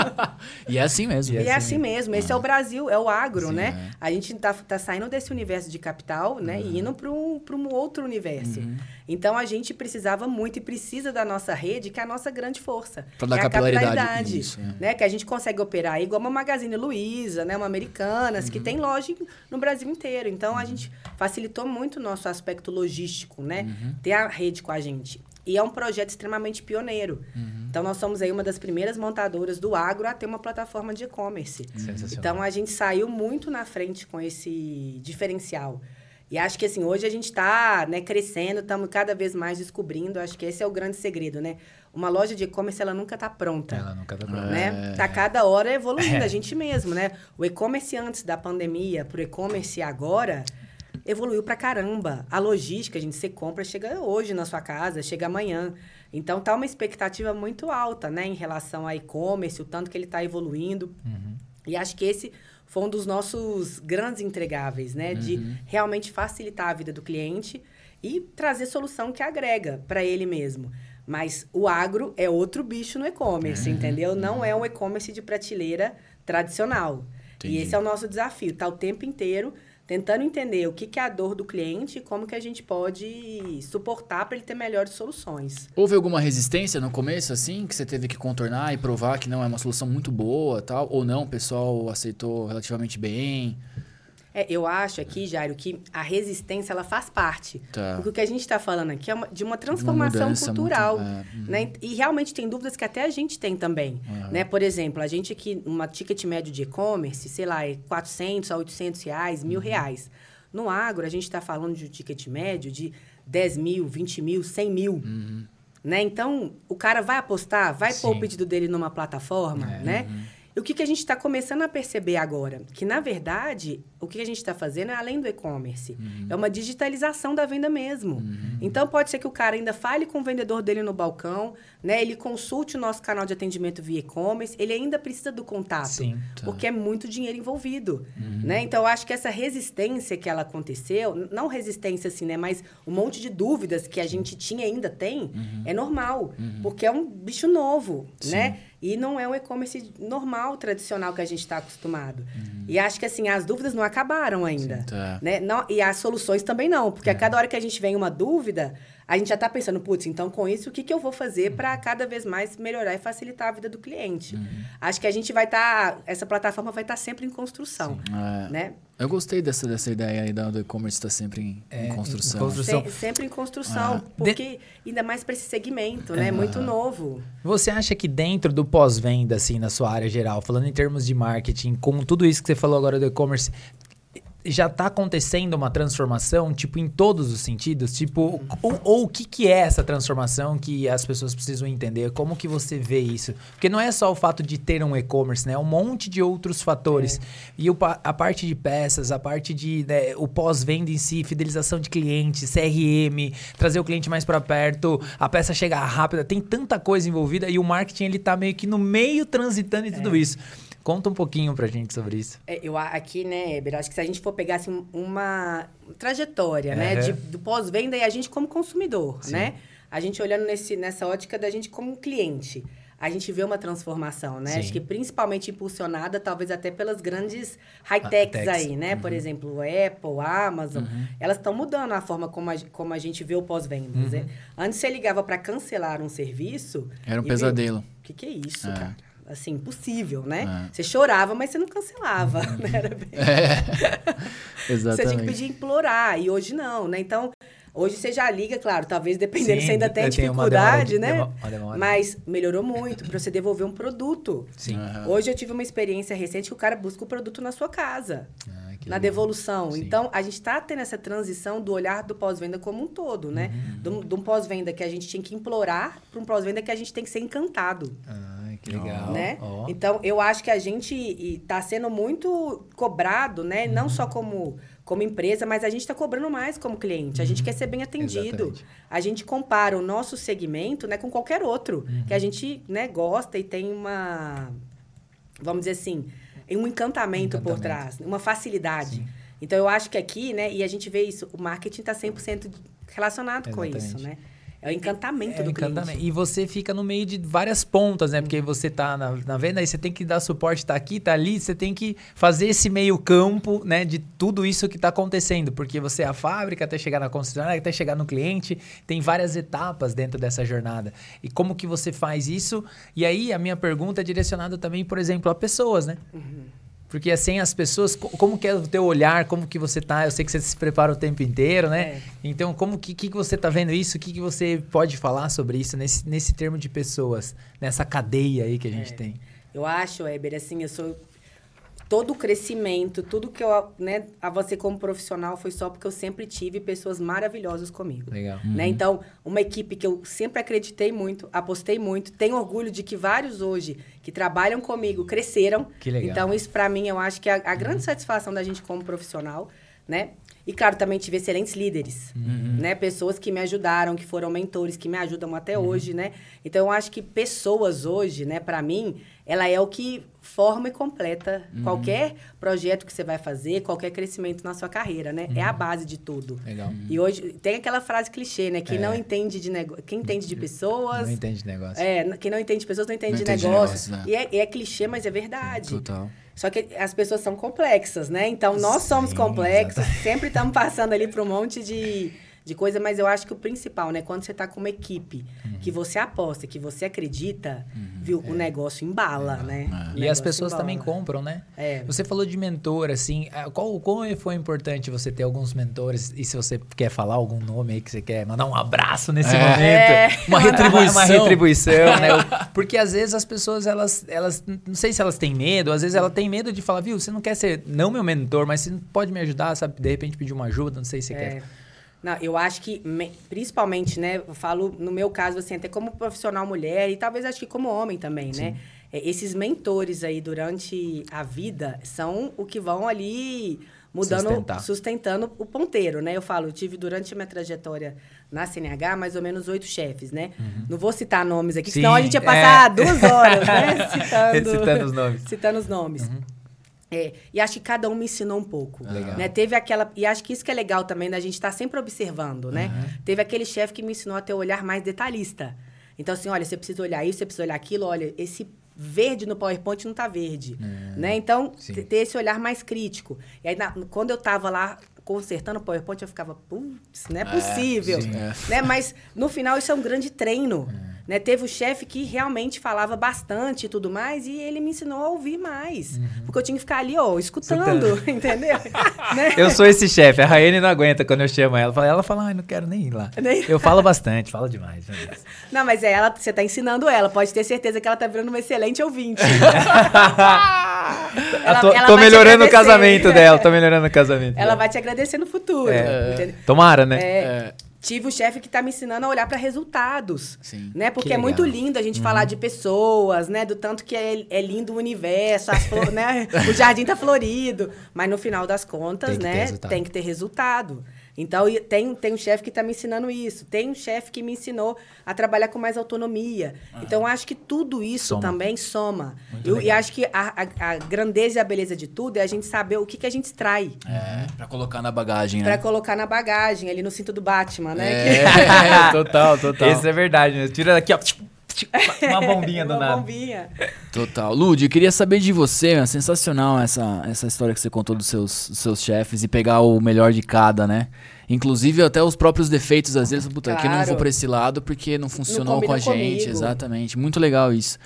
e é assim mesmo. E é, é assim, assim mesmo. Esse é o Brasil, é o agro, Sim, né? É. A gente tá, tá saindo desse universo de capital, né? Uhum. E indo para um, um outro universo. Uhum. Então, a gente precisava muito e precisa da nossa rede, que é a nossa grande força. Para dar é capilaridade. Capilaridade isso, é. né? Que a gente consegue operar igual uma Magazine Luiza, né? Uma Americanas, uhum. que tem loja no Brasil inteiro. Então, a gente facilitou muito o nosso aspecto logístico, né? Uhum. Ter a rede com a gente. E é um projeto extremamente pioneiro. Uhum. Então, nós somos aí uma das primeiras montadoras do agro a ter uma plataforma de e-commerce. Então, a gente saiu muito na frente com esse diferencial. E acho que, assim, hoje a gente está né, crescendo, estamos cada vez mais descobrindo. Acho que esse é o grande segredo, né? Uma loja de e-commerce, ela nunca está pronta. Ela nunca está pronta. Né? É. Tá cada hora evoluindo, é. a gente mesmo, né? O e-commerce antes da pandemia para o e-commerce agora evoluiu para caramba. A logística, a gente, você compra, chega hoje na sua casa, chega amanhã. Então, tá uma expectativa muito alta, né? Em relação a e-commerce, o tanto que ele está evoluindo. Uhum. E acho que esse foi um dos nossos grandes entregáveis, né? Uhum. De realmente facilitar a vida do cliente e trazer solução que agrega para ele mesmo. Mas o agro é outro bicho no e-commerce, uhum. entendeu? Não é um e-commerce de prateleira tradicional. Entendi. E esse é o nosso desafio, tá o tempo inteiro tentando entender o que, que é a dor do cliente e como que a gente pode suportar para ele ter melhores soluções. Houve alguma resistência no começo, assim, que você teve que contornar e provar que não é uma solução muito boa, tal? Ou não, o pessoal aceitou relativamente bem? É, eu acho aqui, Jairo, que a resistência ela faz parte. Tá. Porque o que a gente está falando aqui é uma, de uma transformação uma cultural. Muito, é, uhum. né? E realmente tem dúvidas que até a gente tem também. Uhum. Né? Por exemplo, a gente aqui, uma ticket médio de e-commerce, sei lá, é 400 a 800 reais, mil uhum. reais. No agro, a gente está falando de um ticket médio de 10 mil, 20 mil, 100 mil. Uhum. Né? Então, o cara vai apostar, vai Sim. pôr o pedido dele numa plataforma, é. né? Uhum. E o que, que a gente está começando a perceber agora? Que, na verdade, o que a gente está fazendo é além do e-commerce. Uhum. É uma digitalização da venda mesmo. Uhum. Então, pode ser que o cara ainda fale com o vendedor dele no balcão, né? Ele consulte o nosso canal de atendimento via e-commerce. Ele ainda precisa do contato. Sim, tá. Porque é muito dinheiro envolvido, uhum. né? Então, eu acho que essa resistência que ela aconteceu, não resistência assim, né? Mas um monte de dúvidas que a gente tinha e ainda tem, uhum. é normal. Uhum. Porque é um bicho novo, Sim. né? E não é um e-commerce normal, tradicional que a gente está acostumado. Uhum. E acho que assim, as dúvidas não acabaram ainda. Sim, tá. né? não, e as soluções também não. Porque é. a cada hora que a gente vem uma dúvida, a gente já está pensando, putz, então com isso, o que, que eu vou fazer para uhum. cada vez mais melhorar e facilitar a vida do cliente? Uhum. Acho que a gente vai estar, tá, essa plataforma vai estar tá sempre em construção, é. né? Eu gostei dessa, dessa ideia aí do e-commerce estar tá sempre em, é, em construção. Em construção. Se, sempre em construção, ah. porque de... ainda mais para esse segmento, né? É. Muito novo. Você acha que dentro do pós-venda, assim, na sua área geral, falando em termos de marketing, com tudo isso que você falou agora do e-commerce, já está acontecendo uma transformação, tipo, em todos os sentidos? Tipo, ou, ou, o que, que é essa transformação que as pessoas precisam entender? Como que você vê isso? Porque não é só o fato de ter um e-commerce, né? É um monte de outros fatores. É. E o, a parte de peças, a parte de... Né, o pós-venda em si, fidelização de clientes, CRM, trazer o cliente mais para perto, a peça chegar rápida. Tem tanta coisa envolvida e o marketing, ele tá meio que no meio transitando em tudo é. isso. Conta um pouquinho pra gente sobre isso. É, eu aqui, né, Eber, acho que se a gente for pegar assim, uma trajetória, né, de, do pós-venda e a gente como consumidor, Sim. né? A gente olhando nesse, nessa ótica da gente como cliente. a gente vê uma transformação, né? Sim. Acho que principalmente impulsionada, talvez até pelas grandes high-techs High-techs. aí, né? Por exemplo, Apple, Amazon, elas estão mudando a forma como a, como a gente vê o pós-vendas, né? Antes você ligava para cancelar um serviço... Era um pesadelo. O que, que é isso, É. cara? Assim, impossível, né? É. Você chorava, mas você não cancelava, né? Era bem... Você tinha que Exatamente. pedir implorar, e hoje não, né? Então, hoje você já liga, claro, talvez dependendo Sim, você ainda tem tem demora dificuldade, de- né? uma demora. Mas melhorou muito para você devolver um produto. Sim. Aham. Hoje eu tive uma experiência recente que o cara busca o produto na sua casa, Ah, na devolução. Sim. Então, a gente está tendo essa transição do olhar do pós-venda como um todo, né? Uhum. De um- pós-venda que a gente tinha que implorar para um pós-venda que a gente tem que ser encantado. Ah, que legal. né? Ó. Então, eu acho que a gente está sendo muito cobrado, né? Não Uhum. só como, como empresa, mas a gente está cobrando mais como cliente. A gente quer ser bem atendido. Uhum. Exatamente. A gente compara o nosso segmento né, com qualquer outro. Uhum. Que a gente né, gosta e tem uma... Vamos dizer assim... Um encantamento, por Encantamento. trás. Uma facilidade. Sim. Então, eu acho que aqui, né? E a gente vê isso. O marketing está 100% relacionado com isso, Exatamente. né? É o encantamento É, do encantamento. cliente. E você fica no meio de várias pontas, né? Porque você tá na, na venda, aí você tem que dar suporte, tá aqui, tá ali, você tem que fazer esse meio campo, né? De tudo isso que tá acontecendo. Porque você é a fábrica até chegar na concessionária, até chegar no cliente, tem várias etapas dentro dessa jornada. E como que você faz isso? E aí, a minha pergunta é direcionada também, por exemplo, a pessoas, né? Porque sem as pessoas, co- como que é o teu olhar, como que você tá? Eu sei que você se prepara o tempo inteiro, né? É. Então, como que, que que você tá vendo isso? O que, que você pode falar sobre isso nesse, nesse termo de pessoas, nessa cadeia aí que a gente É. tem? Eu acho, Weber, assim, eu sou. Todo o crescimento, tudo que eu né, avancei como profissional foi só porque eu sempre tive pessoas maravilhosas comigo. Legal. Né? Então, uma equipe que eu sempre acreditei muito, apostei muito, tenho orgulho de que vários hoje que trabalham comigo cresceram. Que legal. Então, isso para mim, eu acho que é a, a grande satisfação da gente como profissional, né? E claro, também tive excelentes líderes, né? Pessoas que me ajudaram, que foram mentores, que me ajudam até hoje, né? Então, eu acho que pessoas hoje, né, para mim, ela é o que forma e completa qualquer projeto que você vai fazer, qualquer crescimento na sua carreira, né? É a base de tudo. Legal. E hoje tem aquela frase clichê, né? Quem É. não entende de negócio, quem entende de pessoas, Não entende de negócio. é, quem não entende de pessoas não entende Não de entende de negócios. negócios, E é, é clichê, mas é verdade. Total. Só que as pessoas são complexas, né? Então nós somos Sim, complexos, sempre estamos passando ali por um monte de, de coisa, mas eu acho que o principal, né? Quando você está com uma equipe Uhum. que você aposta, que você acredita, viu? O negócio embala, né? O É. E as pessoas embala. também compram, né? É. Você falou de mentor, assim. ah, Qual, como foi importante você ter alguns mentores? E se você quer falar algum nome aí que você quer mandar um abraço nesse É. momento? É. Uma retribuição. Uma retribuição, né? Porque às vezes as pessoas, elas, elas. Não sei se elas têm medo, às vezes ela tem medo de falar, viu, você não quer ser, não meu mentor, mas você pode me ajudar, sabe? De repente pedir uma ajuda, não sei se você É. quer. Não, eu acho que, me- principalmente, né? Eu falo, no meu caso, assim, até como profissional mulher, e talvez acho que como homem também, né? É, esses mentores aí durante a vida são o que vão ali mudando, Sustentar. sustentando o ponteiro, né? Eu falo, eu tive durante a minha trajetória na CNH mais ou menos oito chefes, né? Não vou citar nomes aqui, Uhum. Sim, senão a gente ia é. passar duas horas, né? Citando, Citando os nomes. Uhum. Citando os nomes. É, e acho que cada um me ensinou um pouco. Legal. Né? Teve aquela. E acho que isso que é legal também, da gente estar sempre observando, né? Teve aquele chefe que me ensinou a ter um olhar mais detalhista. Então, assim, olha, você precisa olhar isso, você precisa olhar aquilo, olha, esse verde no PowerPoint não tá verde. Né? Então, Sim. te- ter esse olhar mais crítico. E aí, na- quando eu tava lá consertando o PowerPoint, eu ficava, putz, não é possível. sim. É. Né? Mas, no final, isso é um grande treino. Né? Teve o chefe que realmente falava bastante e tudo mais, e ele me ensinou a ouvir mais. Porque eu tinha que ficar ali, ó, escutando, entendeu? Né? Eu sou esse chefe, a Raiane não aguenta quando eu chamo ela. Ela fala, ai, não quero nem ir lá. Nem- Eu falo bastante, falo demais. Não, mas é ela, você tá ensinando ela, pode ter certeza que ela tá virando uma excelente ouvinte. Eu tô, ela tô melhorando o casamento dela, tô melhorando o casamento. ela dela. vai te agradecer no futuro. É. entendeu? Tomara, né? É, Tive o chefe que tá me ensinando a olhar para resultados. Sim. Né? Porque Que é muito. Uhum. lindo a gente falar de pessoas, né? Do tanto que é, é lindo o universo, flor, né? o jardim tá florido. Mas no final das contas, Tem né? Tem que ter resultado. Então, tem, tem um chefe que tá me ensinando isso. Tem um chefe que me ensinou a trabalhar com mais autonomia. Então, eu acho que tudo isso Soma. também soma. Eu- e acho que a, a- a grandeza e a beleza de tudo é a gente saber o que, que a gente extrai. É, pra colocar na bagagem, Pra né? colocar na bagagem, ali no cinto do Batman, né? É, total, total. Isso é verdade, né? Tira daqui, ó. Uma bombinha do Uma nada. bombinha. Total. Lud, eu queria saber de você, é sensacional essa, essa história que você contou dos seus, dos seus chefes e pegar o melhor de cada, né? Inclusive até os próprios defeitos, às vezes, puta, aqui eu não vou Claro. pra esse lado porque não funcionou com a gente. comigo. Exatamente. Muito legal isso.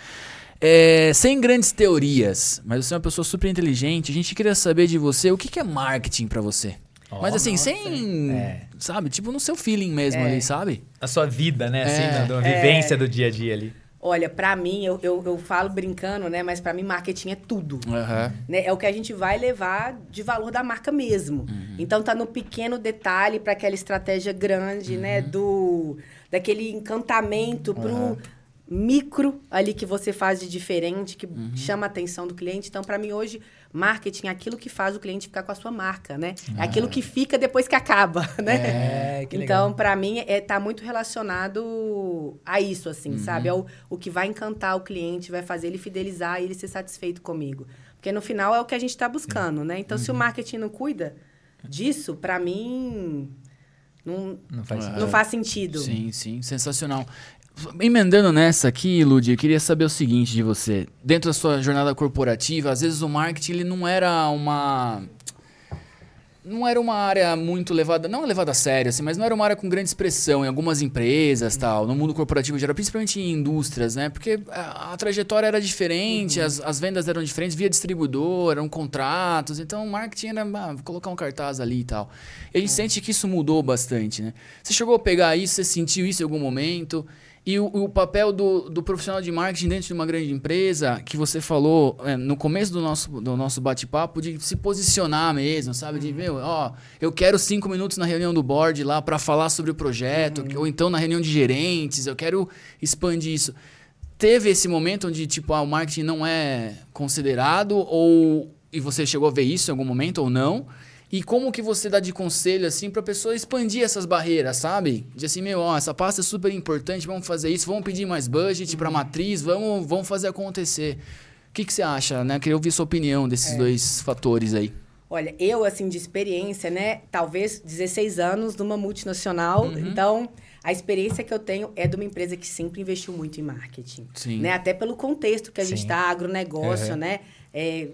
É, sem grandes teorias, mas você é uma pessoa super inteligente, a gente queria saber de você o que, que é marketing pra você. Mas assim, nossa, sem. é. Sabe? Tipo no seu feeling mesmo É. ali, sabe? A sua vida, né? Assim, É. da, da vivência do dia a dia ali. Olha, pra mim, eu, eu, eu falo brincando, né? Mas pra mim, marketing é tudo. Aham. né? É o que a gente vai levar de valor da marca mesmo. Então tá no pequeno detalhe para aquela estratégia grande, né, do daquele encantamento pro micro ali que você faz de diferente, que chama a atenção do cliente. Então para mim hoje marketing é aquilo que faz o cliente ficar com a sua marca, né? É aquilo que fica depois que acaba, né? É, que então, para mim, é, tá muito relacionado a isso, assim, sabe? É o, o que vai encantar o cliente, vai fazer ele fidelizar e ele ser satisfeito comigo. Porque no final é o que a gente está buscando, né? Então, se o marketing não cuida disso, para mim, não, Não faz É. não faz sentido. Sim, sim, sensacional. Emendando nessa aqui, Ludi, eu queria saber o seguinte de você. Dentro da sua jornada corporativa, às vezes o marketing ele não era uma não era uma área muito levada, não levada a sério, assim, mas não era uma área com grande expressão em algumas empresas, tal, no mundo corporativo geral, principalmente em indústrias, né? Porque a, a trajetória era diferente, as, as vendas eram diferentes, via distribuidor, eram contratos, então o marketing era ah, colocar um cartaz ali e tal. E a gente sente que isso mudou bastante, né? Você chegou a pegar isso, você sentiu isso em algum momento? E o, o papel do, do profissional de marketing dentro de uma grande empresa, que você falou é, no começo do nosso, do nosso bate-papo, de se posicionar mesmo, sabe? De, meu, ó, eu quero cinco minutos na reunião do board lá para falar sobre o projeto, ou então na reunião de gerentes, eu quero expandir isso. Teve esse momento onde, tipo, ah, o marketing não é considerado, ou e você chegou a ver isso em algum momento ou não? E como que você dá de conselho, assim, pra pessoa expandir essas barreiras, sabe? De assim, meu, ó, essa pasta é super importante, vamos fazer isso, vamos pedir mais budget pra matriz, vamos, vamos fazer acontecer. O que, que você acha, né? Queria ouvir sua opinião desses dois fatores aí. Olha, eu, assim, de experiência, né? Talvez 16 anos numa multinacional. Uhum. Então, a experiência que eu tenho é de uma empresa que sempre investiu muito em marketing. Sim. Né? Até pelo contexto que a gente Sim. está, agronegócio, Uhum. né? É,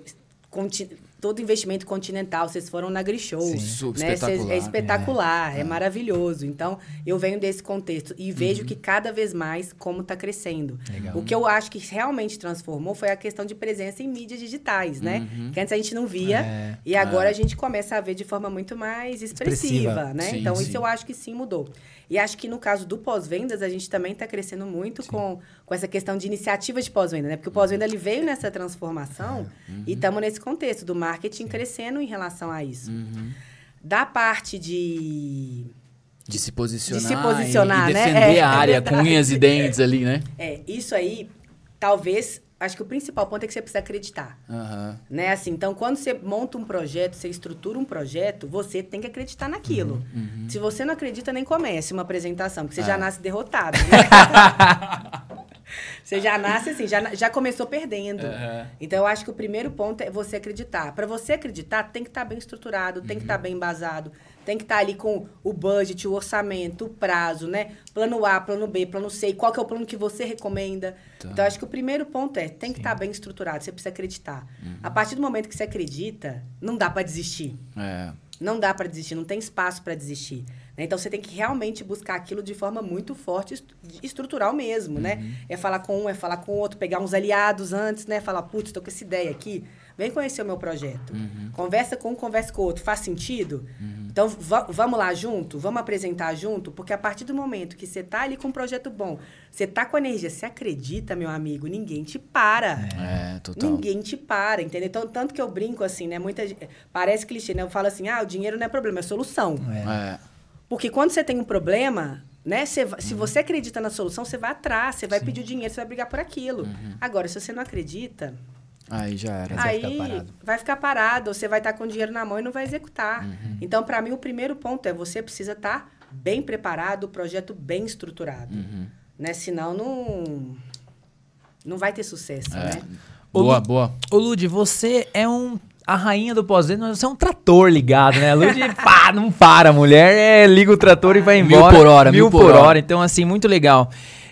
todo investimento continental, vocês foram na Grishow. Sim. Né? Cês- espetacular. É espetacular, é. maravilhoso. Então, eu venho desse contexto e vejo que cada vez mais como está crescendo. Legal. O que eu acho que realmente transformou foi a questão de presença em mídias digitais, né? Que antes a gente não via É. e agora a gente começa a ver de forma muito mais expressiva, Expressiva. né? Sim, então, sim. isso eu acho que sim mudou. E acho que no caso do pós-vendas, a gente também está crescendo muito com, com essa questão de iniciativa de pós-venda, né? Porque o pós-venda ele veio nessa transformação e estamos nesse contexto do marketing crescendo em relação a isso. Da parte de De se posicionar, De se posicionar, e, e né? defender É, a área é com unhas e dentes ali, né? É, isso aí, talvez, acho que o principal ponto é que você precisa acreditar. Aham. Né? Assim, então, quando você monta um projeto, você estrutura um projeto, você tem que acreditar naquilo. Se você não acredita, nem comece uma apresentação, porque você já nasce derrotado. Né? você já nasce assim, já, já começou perdendo. Então, eu acho que o primeiro ponto é você acreditar. Para você acreditar, tem que estar bem estruturado, tem que estar bem embasado, tem que estar ali com o budget, o orçamento, o prazo, né? Plano A, plano B, plano C, qual que é o plano que você recomenda. Tá. Então, acho que o primeiro ponto é, tem que estar bem estruturado, você precisa acreditar. A partir do momento que você acredita, não dá para desistir. É. Não dá para desistir, não tem espaço para desistir. né? Então você tem que realmente buscar aquilo de forma muito forte, est- estrutural mesmo, né? É falar com um, é falar com o outro, pegar uns aliados antes, né? Falar, putz, tô com essa ideia aqui, vem conhecer o meu projeto. Conversa com um, conversa com o outro. Faz sentido? Então va- vamos lá junto, vamos apresentar junto, porque a partir do momento que você tá ali com um projeto bom, você tá com energia, você acredita, meu amigo, ninguém te para. É, total. Ninguém te para, entendeu? Então, tanto que eu brinco assim, né? Muita gente, parece clichê, né? Eu falo assim: "Ah, o dinheiro não é problema, é solução". É. É. Porque quando você tem um problema, né? Você va- Se você acredita na solução, você vai atrás, você vai pedir o dinheiro, você vai brigar por aquilo. Agora, se você não acredita, Aí já era. Mas vai aí ficar parado. vai ficar parado, você vai estar com o dinheiro na mão e não vai executar. Uhum. Então, para mim, o primeiro ponto é você precisa estar bem preparado, o projeto bem estruturado. Uhum. Né? Senão, não, não vai ter sucesso, É. né? Boa, boa. Ô, Lud, você é um. A rainha do pós-venda, mas você é um trator ligado, né? A Lud, pá, não para. A mulher é, liga o trator e vai Mil embora. por hora, mil, mil por por hora. hora. Então, assim, muito legal.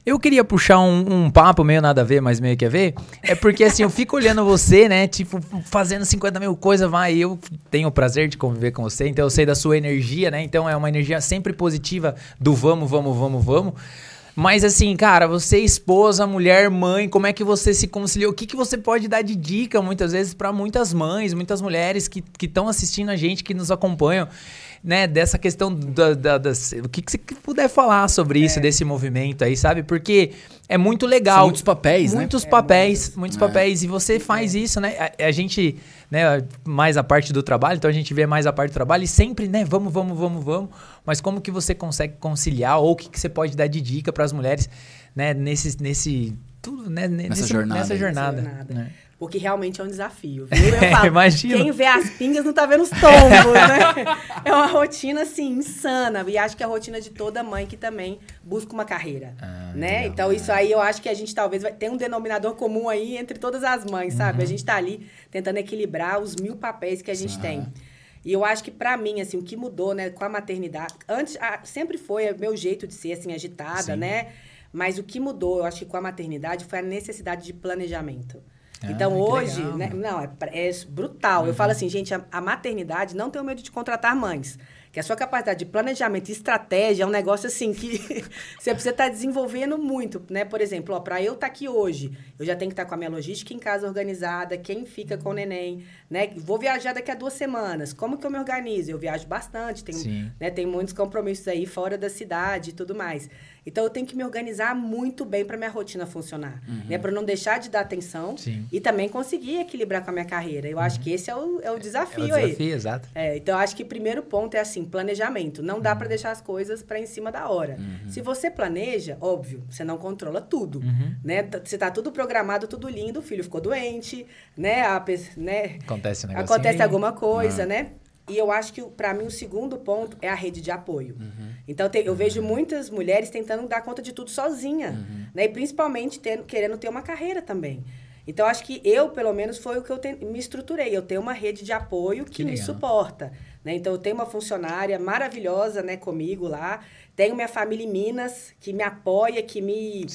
Eu queria puxar um, um, papo meio nada a ver, mas meio que a ver. É porque assim, eu fico olhando você, né? Tipo, fazendo 50 mil coisas, vai. Eu tenho o prazer de conviver com você, então eu sei da sua energia, né? Então é uma energia sempre positiva do vamos, vamos, vamos, vamos. Mas assim, cara, você esposa, mulher, mãe, como é que você se conciliou? O que, que você pode dar de dica muitas vezes para muitas mães, muitas mulheres que estão assistindo a gente, que nos acompanham? Né, dessa questão da, da, das, o que, que você puder falar sobre isso, é. desse movimento aí, sabe? Porque é muito legal. São muitos papéis, muitos né? Papéis, muitos, muitos é. papéis. E você faz isso, né? A, a, gente, né, mais a parte do trabalho, então a gente vê mais a parte do trabalho e sempre, né, vamos, vamos, vamos, vamos. Mas como que você consegue conciliar ou o que, que você pode dar de dica para as mulheres, né, nesse, nesse tudo, né, nessa nesse, jornada. Nessa jornada. Nessa jornada. Né? Porque realmente é um desafio, viu? Eu falo, Imagina. quem vê as pingas não tá vendo os tombos, né? É uma rotina, assim, insana. E acho que é a rotina de toda mãe que também busca uma carreira, ah, né? Legal, então, é. isso aí eu acho que a gente talvez vai ter um denominador comum aí entre todas as mães, sabe? Uhum. A gente tá ali tentando equilibrar os mil papéis que a gente tem. E eu acho que para mim, assim, o que mudou, né, com a maternidade... Antes, a, sempre foi meu jeito de ser, assim, agitada, Sim. né? Mas o que mudou, eu acho que com a maternidade, foi a necessidade de planejamento. Ah, então hoje, legal, né, não, é, é brutal. Uhum. Eu falo assim, gente, a, a, maternidade não tem o medo de contratar mães. Que a sua capacidade de planejamento e estratégia é um negócio assim que você precisa estar tá desenvolvendo muito, né? Por exemplo, para eu estar tá aqui hoje, eu já tenho que estar tá com a minha logística em casa organizada, quem fica com o neném, né? Vou viajar daqui a duas semanas. Como que eu me organizo? Eu viajo bastante, tenho, né, tem muitos compromissos aí fora da cidade e tudo mais. Então eu tenho que me organizar muito bem para minha rotina funcionar, uhum. né? Para não deixar de dar atenção Sim. e também conseguir equilibrar com a minha carreira. Eu uhum. acho que esse é o, é o desafio, é o desafio aí. exato. É, então eu acho que o primeiro ponto é assim, planejamento. Não dá uhum. para deixar as coisas para em cima da hora. Uhum. Se você planeja, óbvio, você não controla tudo, uhum. né? Você tá tudo programado, tudo lindo, o filho ficou doente, né? A, né? Acontece um Acontece alguma coisa, ah. né? E eu acho que, para mim, o segundo ponto é a rede de apoio. Uhum. Então, te, eu vejo muitas mulheres tentando dar conta de tudo sozinha. Uhum. Né? E principalmente tendo, querendo ter uma carreira também. Então, acho que eu, pelo menos, foi o que eu te, me estruturei. Eu tenho uma rede de apoio que, que me suporta. Né? Então, eu tenho uma funcionária maravilhosa né, comigo lá. Tenho minha família em Minas, que me apoia, que me,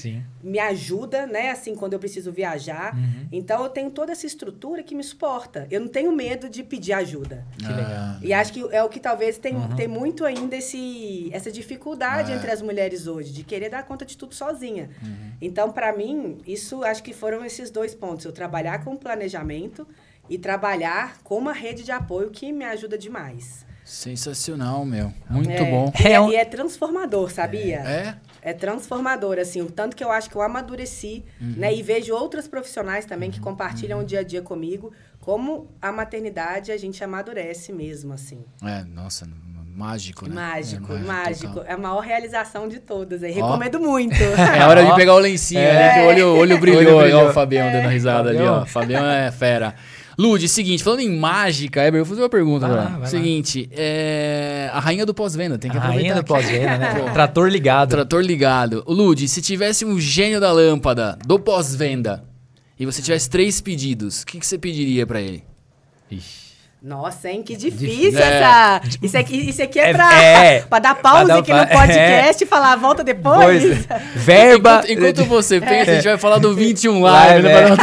me ajuda, né? Assim, quando eu preciso viajar. Uhum. Então, eu tenho toda essa estrutura que me suporta. Eu não tenho medo de pedir ajuda. Que ah. legal. E acho que é o que talvez tem, uhum. tem muito ainda esse, essa dificuldade ah. entre as mulheres hoje, de querer dar conta de tudo sozinha. Uhum. Então, para mim, isso acho que foram esses dois pontos. Eu trabalhar com planejamento e trabalhar com uma rede de apoio que me ajuda demais. Sensacional, meu. Muito é, bom. E é, e é transformador, sabia? É? É transformador, assim. O tanto que eu acho que eu amadureci, uhum. né? E vejo outros profissionais também que uhum. compartilham uhum. o dia a dia comigo. Como a maternidade a gente amadurece mesmo, assim. É, nossa, mágico, né? Mágico, é mágico. Total. É a maior realização de todas. Aí. Recomendo muito. É hora de pegar o lencinho é. ali, que o olho, olho brilhou. olho brilhou. Ó, o Fabião dando risada ali, ó. Fabião é fera. Lude, seguinte, falando em mágica, Eber, eu vou fazer uma pergunta agora. Seguinte, é... a rainha do pós-venda, tem que a aproveitar. Rainha do pós-venda, né? Trator ligado. Trator ligado. Lude, se tivesse um gênio da lâmpada do pós-venda e você tivesse três pedidos, o que, que você pediria para ele? Ixi. Nossa, hein? Que difícil é. essa. Isso aqui, isso aqui é, é pra, é, pra dar pausa dar aqui no podcast é. e falar, volta depois. Pois, verba. Enquanto, enquanto você pensa, a gente vai falar do 21 Live. Live né?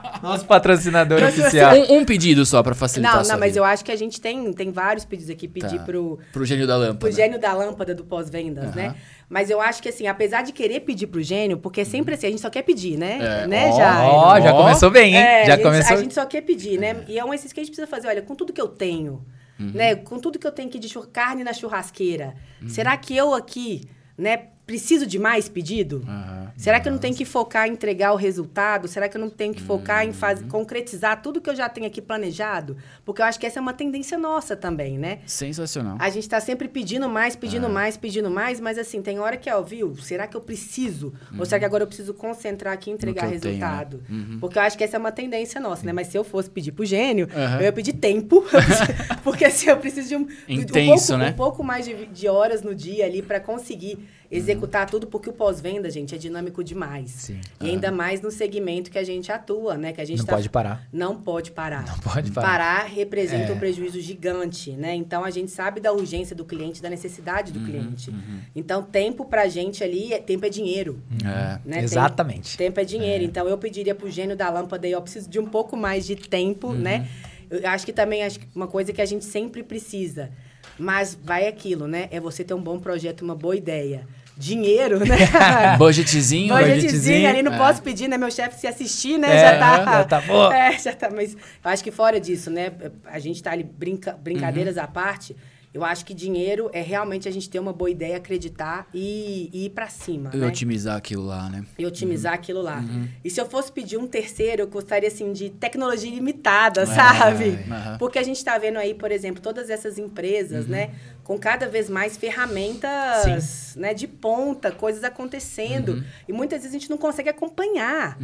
Nosso patrocinador oficial. Um, um, pedido só para facilitar. Não, não, mas vida. eu acho que a gente tem, tem vários pedidos aqui. Pedir tá. pro. Pro gênio da lâmpada. Pro gênio da lâmpada do pós-vendas, né? Mas eu acho que, assim, apesar de querer pedir pro gênio, porque sempre assim, a gente só quer pedir, né? É. né oh, já, oh, já começou bem, hein? É, já a gente, começou. A gente só quer pedir, né? E é um exercício que a gente precisa fazer. Olha, com tudo que eu tenho, uhum. né? Com tudo que eu tenho aqui de carne na churrasqueira, uhum. será que eu aqui, né? Preciso de mais pedido? Uhum, Será que eu não tenho que focar em entregar o resultado? Será que eu não tenho que focar uhum. em faz, concretizar tudo que eu já tenho aqui planejado? Porque eu acho que essa é uma tendência nossa também, né? Sensacional. A gente está sempre pedindo mais, pedindo uhum. mais, pedindo mais, mas assim, tem hora que é, ó, viu? Será que eu preciso? Ou será que agora eu preciso concentrar aqui e entregar resultado? Tenho, né? Uhum. Porque eu acho que essa é uma tendência nossa, né? Mas se eu fosse pedir pro gênio, eu ia pedir tempo. porque assim, eu preciso de um, Intenso, um, pouco, né? um pouco mais de, de horas no dia ali para conseguir executar tudo, porque o pós-venda, gente, é dinâmico demais. Sim. E ainda mais no segmento que a gente atua, né? Que a gente Não tá- pode parar. Não pode parar. Não pode parar. Parar representa É. um prejuízo gigante, né? Então a gente sabe da urgência do cliente, da necessidade Uhum, do cliente. Então tempo pra gente ali, é, tempo é dinheiro. É. Né? Exatamente. Tempo, tempo é dinheiro. Então eu pediria pro gênio da lâmpada aí, eu preciso de um pouco mais de tempo, Uhum. né? Eu acho que também acho que uma coisa que a gente sempre precisa. Mas vai aquilo, né? É você ter um bom projeto, uma boa ideia. Dinheiro, né? Budgetzinho. Budgetzinho ali, não É. posso pedir, né? Meu chefe se assistir, né? É, já tá. já tá bom. É, já tá. Mas eu acho que fora disso, né? A gente tá ali, brinca, brincadeiras à parte. Eu acho que dinheiro é realmente a gente ter uma boa ideia, acreditar e, e ir pra cima. E né? otimizar aquilo lá, né? e otimizar aquilo lá. E se eu fosse pedir um terceiro, eu gostaria, assim, de tecnologia ilimitada, sabe? aham. Porque a gente está vendo aí, por exemplo, todas essas empresas, né? Com cada vez mais ferramentas né, de ponta, coisas acontecendo. E muitas vezes a gente não consegue acompanhar,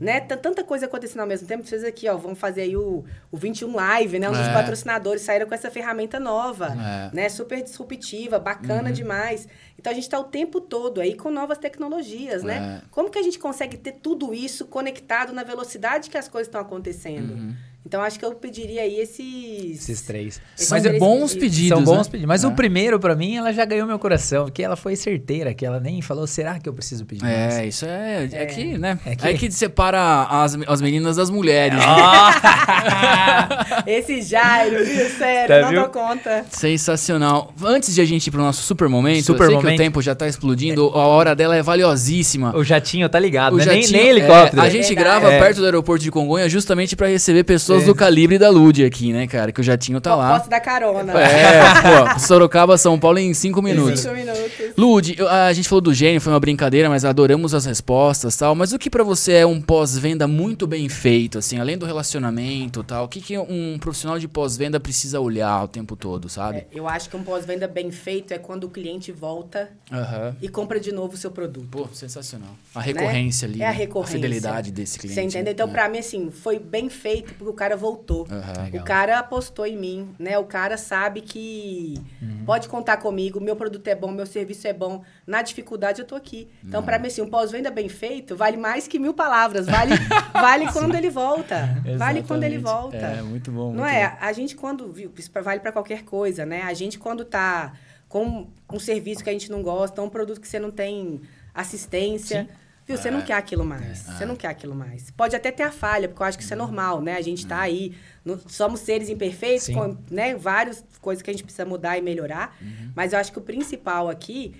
né? Tá Tanta coisa acontecendo ao mesmo tempo. Vocês aqui, ó, vamos fazer aí o, o 21 Live, né? Um dos É. patrocinadores saíram com essa ferramenta nova, É. né? Super disruptiva, bacana demais. Então a gente está o tempo todo aí com novas tecnologias, né? É. Como que a gente consegue ter tudo isso conectado na velocidade que as coisas estão acontecendo? Então acho que eu pediria aí esses. Esses três. esses Mas é três bons pedidos, São bons né? pedidos. Mas É. o primeiro, pra mim, ela já ganhou meu coração. Porque ela foi certeira, que ela nem falou, será que eu preciso pedir mais? É, isso é. É, que, né? É É que- que, separa as, as meninas das mulheres. Esse Jairo, viu? Sério, Tá, não viu? dou conta. Sensacional. Antes de a gente ir pro nosso super momento, Super eu sei que momento. o tempo já tá explodindo, a hora dela é valiosíssima. O jatinho tá ligado, O né? Nem, jatinho- nem helicóptero. é, a gente grava É. perto do aeroporto de Congonha justamente pra receber pessoas É. do calibre da Lud aqui, né, cara? Que o jatinho tá lá. Posso dar carona. É, pô, Sorocaba, São Paulo em cinco minutos. Cinco minutos. Lud, a gente falou do gênio, foi uma brincadeira, mas adoramos as respostas e tal. Mas o que pra você é um pós-venda muito bem feito, assim, além do relacionamento e tal? O que, que um profissional de pós-venda precisa olhar o tempo todo, sabe? É, eu acho que um pós-venda bem feito é quando o cliente volta Aham. e compra de novo o seu produto. Pô, sensacional. A recorrência ali. É a né? recorrência. fidelidade desse cliente. Você entendeu? Então, né? pra mim, assim, foi bem feito porque o cara voltou. Aham. Legal. O cara apostou em mim, né? O cara sabe que Uhum. pode contar comigo, meu produto é bom, meu serviço é bom. Na dificuldade, eu tô aqui. Então, pra mim, assim, um pós-venda bem feito vale mais que mil palavras. Vale, vale quando ele volta. Vale quando ele volta. É, muito bom. Não muito é? bom. A gente quando... viu, Isso vale pra qualquer coisa, né? A gente quando tá com um serviço que a gente não gosta, um produto que você não tem assistência... Viu? Você não quer aquilo mais. Você não quer aquilo mais. Pode até ter a falha, porque eu acho que isso é normal, né? A gente tá aí, no- somos seres imperfeitos, Sim. com né? várias coisas que a gente precisa mudar e melhorar. Mas eu acho que o principal aqui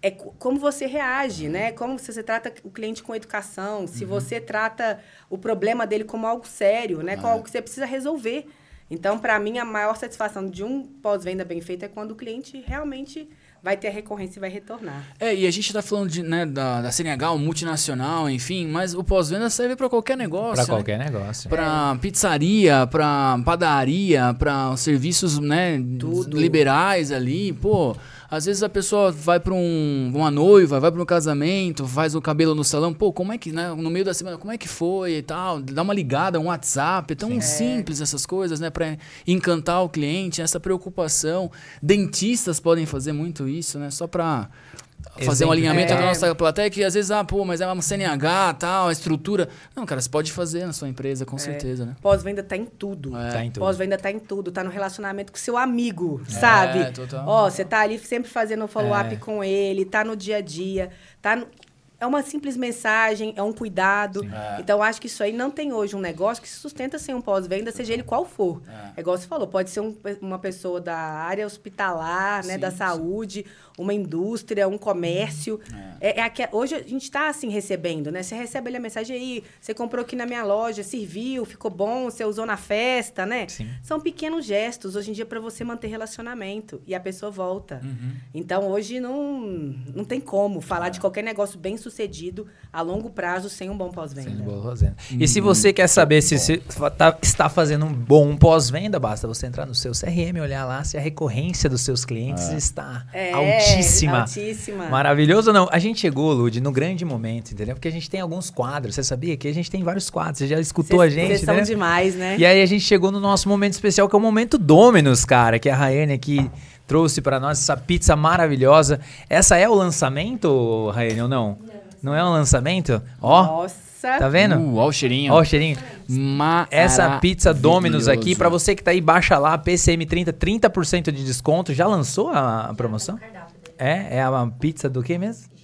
é co- como você reage, né? Como você trata o cliente com educação, se você trata o problema dele como algo sério, né? Como algo que você precisa resolver. Então, para mim, a maior satisfação de um pós-venda bem feito é quando o cliente realmente vai ter a recorrência e vai retornar. É, e a gente tá falando de, né, da, da CNH, um multinacional, enfim, mas o pós-venda serve pra qualquer negócio. Pra né? qualquer negócio. Pra pizzaria, pra padaria, pra serviços, né, Tudo. liberais ali, pô. Às vezes a pessoa vai pra um, uma noiva, vai pra um casamento, faz o cabelo no salão, pô, como é que, né, no meio da semana, como é que foi e tal, dá uma ligada, um WhatsApp, é tão simples essas coisas, né, pra encantar o cliente, essa preocupação. Dentistas podem fazer muito isso, né, só pra fazer um alinhamento É. com a nossa plateia que às vezes, ah, pô, mas é uma CNH, tal, a estrutura. Não, cara, você pode fazer na sua empresa, com certeza, né? Pós-venda tá em tudo. É. Tá em tudo. Pós-venda tá em tudo, tá no relacionamento com seu amigo, sabe? total. Ó, você tá ali sempre fazendo follow-up É. com ele, tá no dia a dia, tá no- É uma simples mensagem, é um cuidado. É. Então, acho que isso aí não tem hoje um negócio que se sustenta sem um pós-venda, seja ele qual for. É. igual você falou, pode ser um- uma pessoa da área hospitalar, né, Sim, da sim. Uma indústria, um comércio. É, é aque- hoje a gente está assim recebendo, né? Você recebe ali a mensagem aí, você comprou aqui na minha loja, serviu, ficou bom, você usou na festa, né? Sim. São pequenos gestos hoje em dia para você manter relacionamento e a pessoa volta. Uhum. Então hoje não, não tem como falar É. de qualquer negócio bem sucedido a longo prazo sem um bom pós-venda. boa pós-venda. E se você quer saber se você tá- está fazendo um bom pós-venda, basta você entrar no seu CRM, olhar lá se a recorrência dos seus clientes está É, altíssima. Altíssima. Maravilhoso ou não? A gente chegou, Lud, no grande momento, entendeu? Porque a gente tem alguns quadros. Você sabia que a gente tem vários quadros? Você já escutou a gente, Vocês são né? demais, né? E aí a gente chegou no nosso momento especial, que é o momento Dominus, cara, que a Rayane aqui trouxe para nós essa pizza maravilhosa. Essa é o lançamento, Raine, ou não? Não é um lançamento? Ó, Nossa. tá vendo? Uh, ó o cheirinho. Ó o cheirinho. Essa pizza Domino's aqui, Maravilhoso. pra você que tá aí, baixa lá, PCM30, 30% de desconto. Já lançou a, a promoção? É? É a pizza do que mesmo?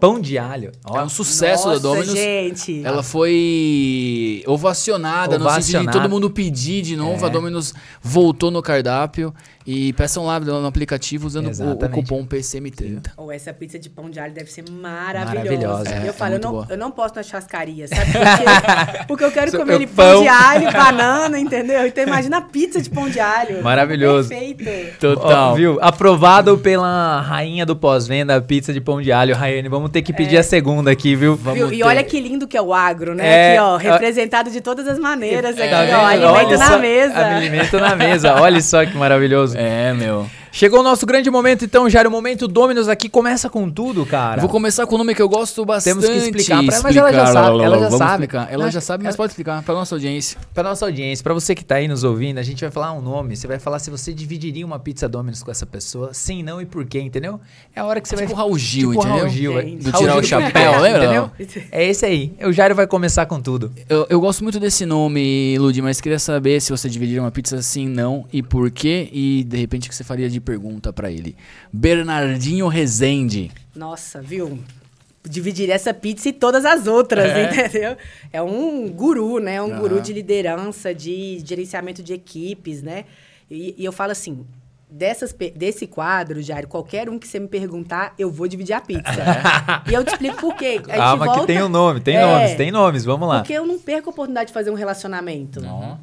Pão de alho. É um sucesso Nossa, da Domino's. gente. Ela foi ovacionada, no sentido de Ovacionada. todo mundo pedir de novo. É. A Domino's voltou no cardápio. E peçam lá no aplicativo usando o, o cupom PCM30. Ou essa pizza de pão de alho deve ser maravilhosa. Maravilhosa, é, eu é falo, eu, não, boa. eu não posso na churrascaria, sabe? Porque, porque eu quero Seu- comer pão. pão de alho, banana, entendeu? Então imagina a pizza de pão de alho. Maravilhoso. Perfeito. Ó, viu? Aprovado pela rainha do pós-venda, a pizza de pão de alho, Raiane. Vamos ter que pedir a segunda aqui, viu? Vamos Viu? E ter- olha que lindo que é o agro, né? É, aqui, ó, representado de todas as maneiras aqui, Tá ó, vendo? alimento Olha na só, mesa. Alimento na mesa. Olha só que maravilhoso. É, meu. Chegou o nosso grande momento, então, Jairo. O momento Dominus aqui começa com tudo, cara. Eu vou começar com o nome que eu gosto bastante. Temos que explicar pra ela, mas ela já sabe, ela já Vamos sabe. explicar. Ela já sabe, mas ela- pode explicar pra nossa audiência. Pra nossa audiência, pra você que tá aí nos ouvindo, a gente vai falar um nome. Você vai falar se você dividiria uma pizza Dominus com essa pessoa, sim, não e por quê, entendeu? É a hora que você Tipo vai. Raul Gil, tipo entendeu? Raul Gil, é. Do Raul tirar o chapéu, lembra? Entendeu? É esse aí. O Jairo vai começar com tudo. Eu, eu gosto muito desse nome, Ludi, mas queria saber se você dividiria uma pizza sim, não e por quê. E de repente o que você faria de pergunta pra ele. Bernardinho Rezende. Nossa, viu? Dividir essa pizza e todas as outras, entendeu? É um guru, né? Um guru Aham. de liderança, de gerenciamento de equipes, né? E, e eu falo assim, dessas, desse quadro, Jair, qualquer um que você me perguntar, eu vou dividir a pizza. e eu te explico por quê. A gente Calma que volta- tem um nome, tem É. nomes, tem nomes, vamos lá. Porque eu não perco a oportunidade de fazer um relacionamento. Não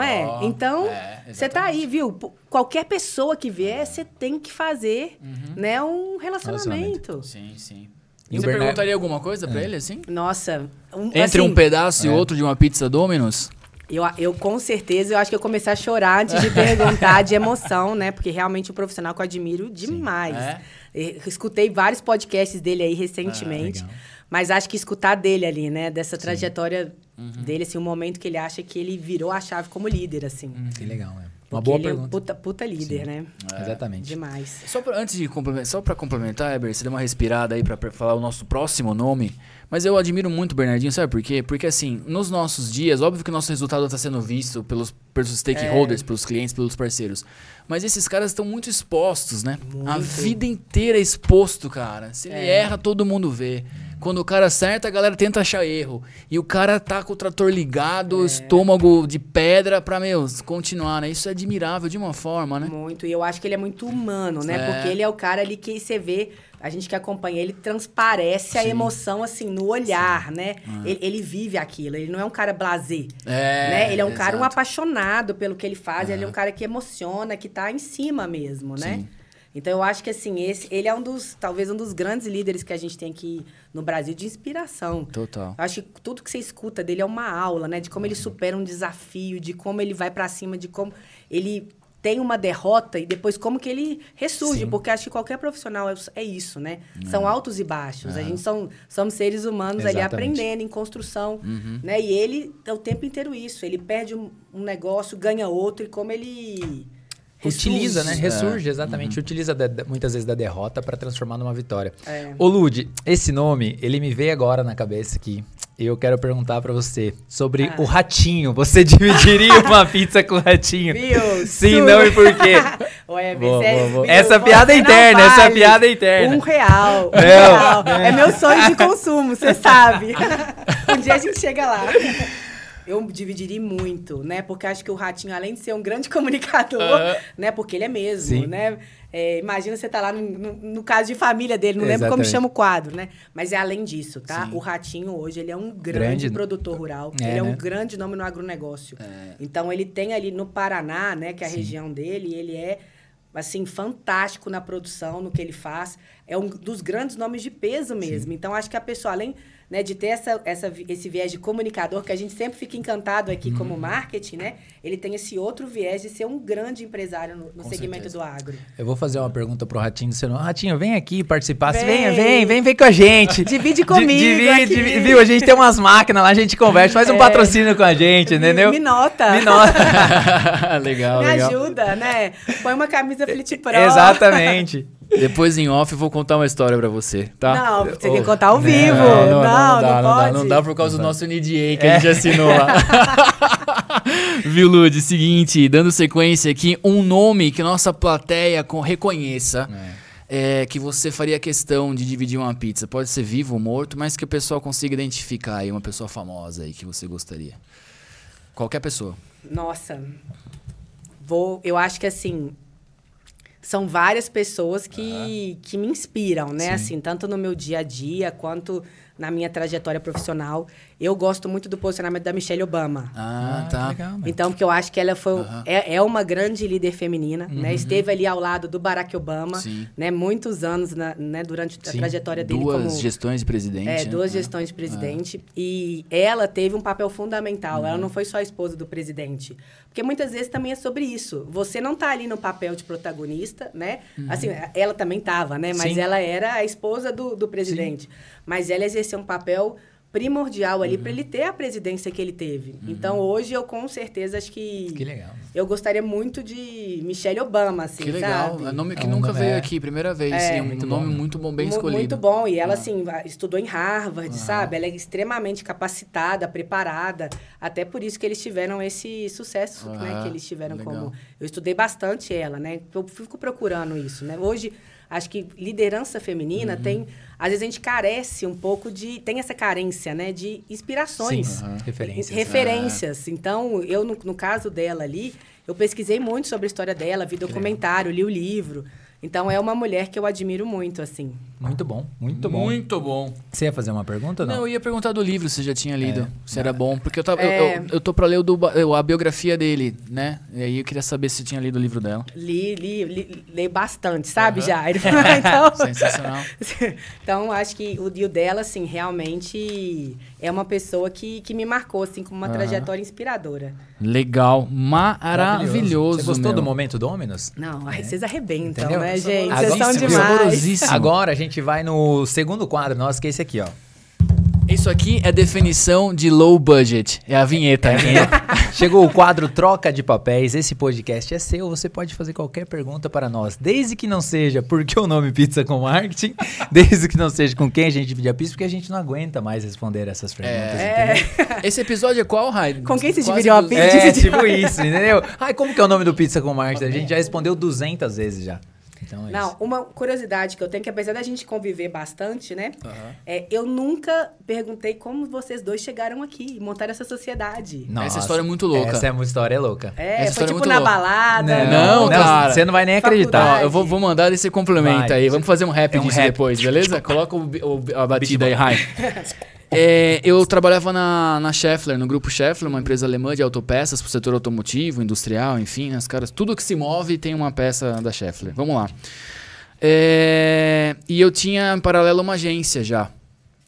é? Ó, então, é, você tá aí, viu? P- Qualquer pessoa que vier, você tem que fazer, né, um relacionamento. Sim, sim. E você Bernard- perguntaria alguma coisa pra ele, assim? Nossa, um, Entre assim, um pedaço É. e outro de uma pizza Domino's? Eu, eu com certeza, eu acho que eu comecei a chorar antes de perguntar de emoção, né? Porque realmente é um profissional que eu admiro demais. É? Eu escutei vários podcasts dele aí recentemente. legal. mas acho que escutar dele ali, né? Dessa trajetória Uhum. dele, assim, o momento que ele acha que ele virou a chave como líder, assim. Que legal, é. Uma Porque boa ele é um pergunta. puta, puta líder, né? Exatamente. Demais. Só pra, antes de complementar, só pra complementar, Eber, você deu uma respirada aí pra pra falar o nosso próximo nome. Mas eu admiro muito o Bernardinho, sabe por quê? Porque assim, nos nossos dias, óbvio que o nosso resultado tá sendo visto pelos, pelos É. stakeholders, pelos clientes, pelos parceiros. Mas esses caras estão muito expostos, né? A Muito. vida inteira é exposto, cara. Se ele É. erra, todo mundo vê. Quando o cara acerta, a galera tenta achar erro. E o cara tá com o trator ligado, É. estômago de pedra pra, meu, continuar, né? Isso é admirável de uma forma, né? Muito. E eu acho que ele é muito humano, né? É. Porque ele é o cara ali que você vê, a gente que acompanha ele, transparece a Sim. emoção, assim, no olhar, né? Ele, ele vive aquilo, ele não é um cara blasé. É, né? Ele é um cara, um apaixonado pelo que ele faz, ele é um cara que emociona, que tá em cima mesmo, né? Sim. Então eu acho que assim, esse, ele é um dos, talvez um dos grandes líderes que a gente tem aqui no Brasil de inspiração. Total. Eu acho que tudo que você escuta dele é uma aula, né? De como ele supera um desafio, de como ele vai pra cima, de como ele tem uma derrota e depois como que ele ressurge, Sim. porque acho que qualquer profissional é, é isso, né? São altos e baixos. A gente são, somos seres humanos ali Exatamente. aprendendo em construção, né? E ele é o tempo inteiro isso. Ele perde um, um negócio, ganha outro e como ele Utiliza, né? ressurge. Ressurge, exatamente. Utiliza da- da- muitas vezes da derrota pra transformar numa vitória. É. Ô, Lud, esse nome, ele me veio agora na cabeça aqui. E eu quero perguntar pra você sobre Ah. o ratinho. Você dividiria uma pizza com o ratinho? Viu? Sim, Su- não e por quê? Olha, Boa, você- boa, boa. Essa piada é interna, essa vale piada é interna. Um real. Um Não, real. É meu sonho de consumo, você sabe. um dia a gente chega lá. Eu dividiria muito, né? Porque acho que o Ratinho, além de ser um grande comunicador, né? Porque ele é mesmo, Sim. né? É, imagina você tá lá no, no- no caso de família dele, não lembro como Exatamente. chama o quadro, né? Mas é além disso, tá? Sim. O Ratinho hoje, ele é um grande, Grande. produtor rural. É, ele é né? um grande nome no agronegócio. É. Então, ele tem ali no Paraná, né? Que é a Sim. região dele, ele é assim, fantástico na produção, no que ele faz. É um dos grandes nomes de peso mesmo. Então, acho que a pessoa, além né, de ter essa, essa, esse viés de comunicador, que a gente sempre fica encantado aqui como Uhum. marketing, né? Ele tem esse outro viés de ser um grande empresário no, no segmento certeza. do agro. Eu vou fazer uma pergunta pro Ratinho do Senhor. Ratinho, vem aqui participar. Vem. Vem, vem, vem, vem com a gente. Divide Di- comigo divide, viu? A gente tem umas máquinas lá, a gente converte, faz um É. patrocínio com a gente, entendeu? Me nota. Me nota. legal, Me legal. ajuda, né? Põe uma camisa Flit Pro. Exatamente. Depois em off eu vou contar uma história pra você, tá? Não, você Oh, tem que contar ao não, vivo. Não, Não, não, dá, não, não dá, pode. não dá por causa do Não nosso NDA que a gente assinou lá. Viu, Lud? Seguinte, dando sequência aqui, um nome que nossa plateia com- reconheça. É, que você faria questão de dividir uma pizza. Pode ser vivo ou morto, mas que o pessoal consiga identificar aí uma pessoa famosa aí que você gostaria. Qualquer pessoa. Nossa. Vou, eu acho que assim, são várias pessoas que, que me inspiram, né? Sim. Assim, tanto no meu dia a dia quanto na minha trajetória profissional. Eu gosto muito do posicionamento da Michelle Obama. Ah, tá. legal, mano. Então, porque eu acho que ela foi, Aham. é, é uma grande líder feminina, né? Esteve ali ao lado do Barack Obama, Uhum. Sim. né? Muitos anos, na- né? Durante a Sim. trajetória dele Duas como... gestões de presidente. É, né? duas Ah. gestões de presidente. E ela teve um papel fundamental. Uhum. Ela não foi só a esposa do presidente. Porque muitas vezes também é sobre isso. Você não tá ali no papel de protagonista, né? Assim, ela também tava, né? Mas Uhum. Sim. ela era a esposa do, do presidente. Mas ela exerceu um papel primordial ali Uhum. para ele ter a presidência que ele teve. Então, hoje, eu com certeza acho que... Que legal. Eu gostaria muito de Michelle Obama, assim, Que legal. sabe? É nome que É nunca veio é. aqui, primeira vez. É. sim, um Muito nome bom, muito bom, bem escolhido. Muito bom. E ela, Ah. assim, estudou em Harvard, sabe? Ela é extremamente capacitada, preparada. Até por isso que eles tiveram esse sucesso, né? Que eles tiveram legal. como... Eu estudei bastante ela, né? Eu fico procurando isso, né? Hoje, acho que liderança feminina Uhum. tem... Às vezes a gente carece um pouco de... Tem essa carência, né? De inspirações. Sim, referências. Referências. Então, eu, no, no caso dela ali, eu pesquisei muito sobre a história dela, vi documentário, li o livro. Então, é uma mulher que eu admiro muito, assim. Muito bom, muito bom. Muito bom. Você ia fazer uma pergunta ou Não, não? eu ia perguntar do livro se você já tinha lido, se era bom. Porque eu, tava, eu- É. eu, eu tô pra ler o do a biografia dele, né? E aí eu queria saber se tinha lido o livro dela. Li, li, li, leio bastante, sabe, Aham. Jair? então, Sensacional. então, acho que o Dio dela, assim, realmente é uma pessoa que, que me marcou, assim, com uma Aham. trajetória inspiradora. Legal. Maravilhoso. Você gostou meu. do momento Dominus? Não, ai, vocês arrebentam, Entendeu? né, gente? Vocês são demais. saborosíssimo. Agora a gente vai no segundo quadro nosso, que é esse aqui, ó. Isso aqui é definição de low budget. É a vinheta. né? Chegou o quadro Troca de Papéis. Esse podcast é seu. Você pode fazer qualquer pergunta para nós, desde que não seja por que o nome Pizza com Marketing, desde que não seja com quem a gente divide a pizza, porque a gente não aguenta mais responder essas perguntas. É. entendeu? Esse episódio é qual, Rai? Com quem você dividiu a pizza? É, tipo isso, entendeu? Ai, como que é o nome do Pizza com Marketing? A gente já respondeu 200 vezes já. Então é Não, isso. uma curiosidade que eu tenho, que apesar da gente conviver bastante, né? É, eu nunca perguntei como vocês dois chegaram aqui e montaram essa sociedade. Essa história é muito louca. Essa é uma história louca. É, Essa foi história é tipo muito na louca. balada. Não, cara. Você não vai nem acreditar. Ó, eu vou, vou mandar esse complemento Vai. aí. Vamos fazer um rap É um disso rap. depois, beleza? Coloca o, o- a batida aí, Rai. É, eu trabalhava na, na Schaeffler, no grupo Schaeffler, uma empresa alemã de autopeças para o setor automotivo, industrial, enfim, as caras, tudo que se move tem uma peça da Schaeffler. Vamos lá. É, e eu tinha em paralelo uma agência já.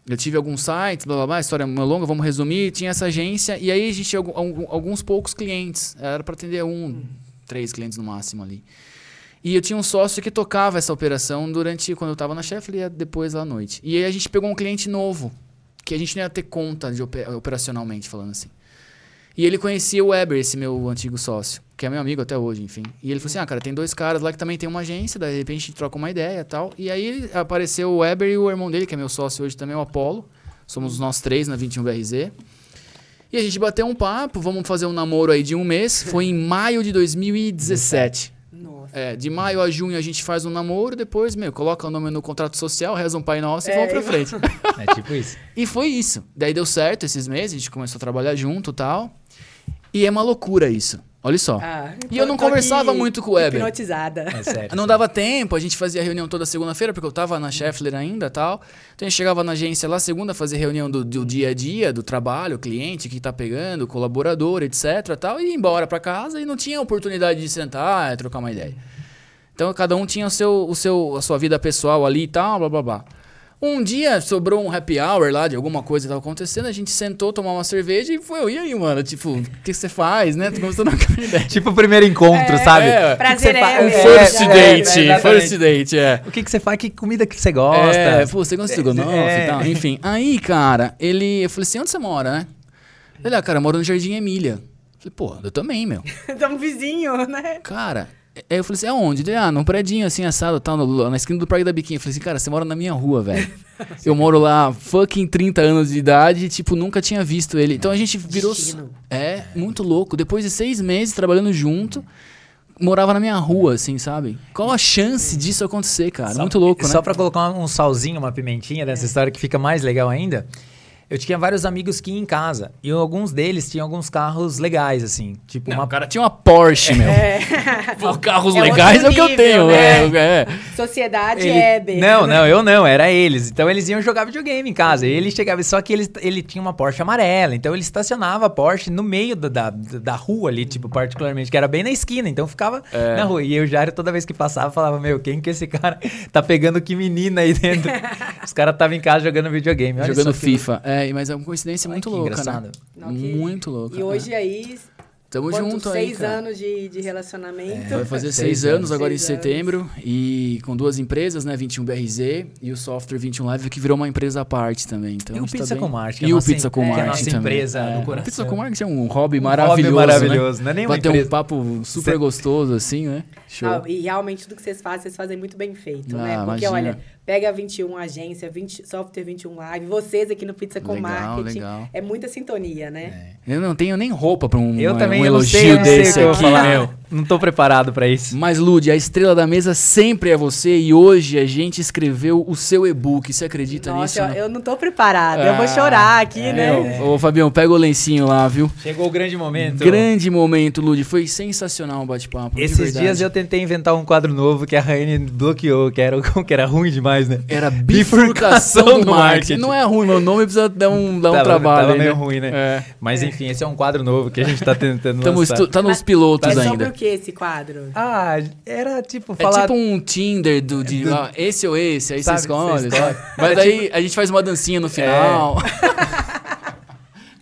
Eu tive alguns sites, blá blá blá, história meio longa, vamos resumir. Tinha essa agência e aí a gente tinha alguns poucos clientes. Era para atender um, três clientes no máximo ali. E eu tinha um sócio que tocava essa operação durante quando eu estava na chefe e depois à noite. E aí a gente pegou um cliente novo, que a gente não ia ter conta de ope- operacionalmente, falando assim. E ele conhecia o Weber, esse meu antigo sócio, que é meu amigo até hoje, enfim. E ele falou assim: ah, cara, tem dois caras lá que também tem uma agência, daí de repente a gente troca uma ideia e tal. E aí apareceu o Weber e o irmão dele, que é meu sócio hoje também, o Apollo. Somos nós três na 21BRZ. E a gente bateu um papo, vamos fazer um namoro aí de um mês. Foi em maio de 2017. É, de maio a junho a gente faz um namoro, depois, meu, coloca o nome no contrato social, reza um pai nosso e É, vamos pra frente. É tipo isso. E foi isso. Daí deu certo esses meses, a gente começou a trabalhar junto e tal. E é uma loucura isso. Olha só. Ah, E eu não conversava muito com o Weber. Hipnotizada. É sério. Não dava tempo, a gente fazia reunião toda segunda-feira, porque eu tava na Scheffler ainda e tal. Então a gente chegava na agência lá segunda, fazia reunião do, do dia a dia, do trabalho, cliente que tá pegando, colaborador, etc tal, e ia embora pra casa e não tinha oportunidade de sentar e trocar uma ideia. Então cada um tinha o seu, o seu, a sua vida pessoal ali e tal, blá blá blá. Um dia sobrou um happy hour lá de alguma coisa que tava acontecendo, a gente sentou, tomar uma cerveja e foi, e aí, mano? Tipo, o que você faz, né? Tu começou a trocar ideia. Tipo o primeiro encontro, sabe? é. O que que Prazer é, Um É, first é, date, exatamente. first date, é. O que, que você faz? Que comida que você gosta? É, pô, você gosta de estrogonofe É. e tal. Enfim, aí, cara, ele... Eu falei assim, onde você mora, né? Ele, ah, cara, eu moro no Jardim Emília. Eu falei, pô, eu também, meu. Estamos vizinho, né? Cara, aí eu falei assim, aonde? Ele, ah, num predinho assim, assado, tal, no- na esquina do Parque da Biquinha. Eu falei assim, cara, você mora na minha rua, velho. eu moro lá, fucking 30 anos de idade, e, tipo, nunca tinha visto ele. Então a gente virou... Destino. É, muito louco. Depois de seis meses trabalhando junto, morava na minha rua, assim, sabe? Qual a chance disso acontecer, cara? muito louco, né? Só pra colocar um salzinho, uma pimentinha nessa história que fica mais legal ainda. Eu tinha vários amigos que iam em casa. E alguns deles tinham alguns carros legais, assim. Tipo, Não, uma o cara tinha uma Porsche, meu. Pô, Carros É legais é outro o que eu nível, tenho, né? é, é. Sociedade Ele- Heber. Não, não, eu não, era eles. Então eles iam jogar videogame em casa. E ele chegava, só que ele, ele tinha uma Porsche amarela. Então ele estacionava a Porsche no meio da, da, da rua ali, tipo, particularmente, que era bem na esquina. Então ficava É. na rua. E eu já toda vez que passava, falava: Meu, quem que esse cara tá pegando que menina aí dentro? Os caras estavam em casa jogando videogame. Olha Jogando FIFA. É, mas é uma coincidência Olha muito que louca, engraçado. né? Não, que- Muito louca. E hoje aí, Tamo quanto, junto aí, seis anos de, de relacionamento. Vai fazer Seis seis, anos. anos, agora Seis em anos. setembro e com duas empresas, né, 21BRZ e o Software 21 Live que virou uma empresa à parte também. Então, E o tá Pizza bem- com Marketing, que é E a o Pizza com que é a Marketing nossa também. empresa do O coração. Pizza com Marketing é um hobby Um maravilhoso, hobby maravilhoso, né? não é nem uma Bater um papo super Cê- gostoso assim, né? Show. Ah, e realmente tudo que vocês fazem, vocês fazem muito bem feito, né? Ah, Porque, imagina. olha, pega a 21 Agência, 20, Software 21 Live, vocês aqui no Pizza com Legal, Marketing. legal. É muita sintonia, né? Eu não tenho nem roupa pra um, Eu uma- também um eu não elogio sei, desse que eu vou aqui, falar. meu. Não tô preparado pra isso. Mas, Lud, a estrela da mesa sempre é você e hoje a gente escreveu o seu e-book. Você acredita nisso? Nossa, eu, eu não tô preparada. eu vou Ah, chorar aqui, é, né? Ô, Fabião, pega o lencinho lá, viu? Chegou o grande momento. Grande momento, Lud. Foi sensacional o bate-papo. Esses dias eu tentei inventar um quadro novo que a Raine bloqueou, que era, que era ruim demais, né? Era Bifurcação bifurcação do do marketing. marketing. Não é ruim, meu nome precisa dar um, dar um Tava- trabalho. tava aí, meio né? ruim, né? É. Mas enfim, esse é um quadro novo que a gente tá tentando Tamo lançar. estu- tá nos pilotos É sobre ainda. o que esse quadro? Ah, era tipo É falar... tipo um Tinder do, de ah, esse ou esse, aí Sabe, você escolhe. Mas daí a gente faz uma dancinha no final.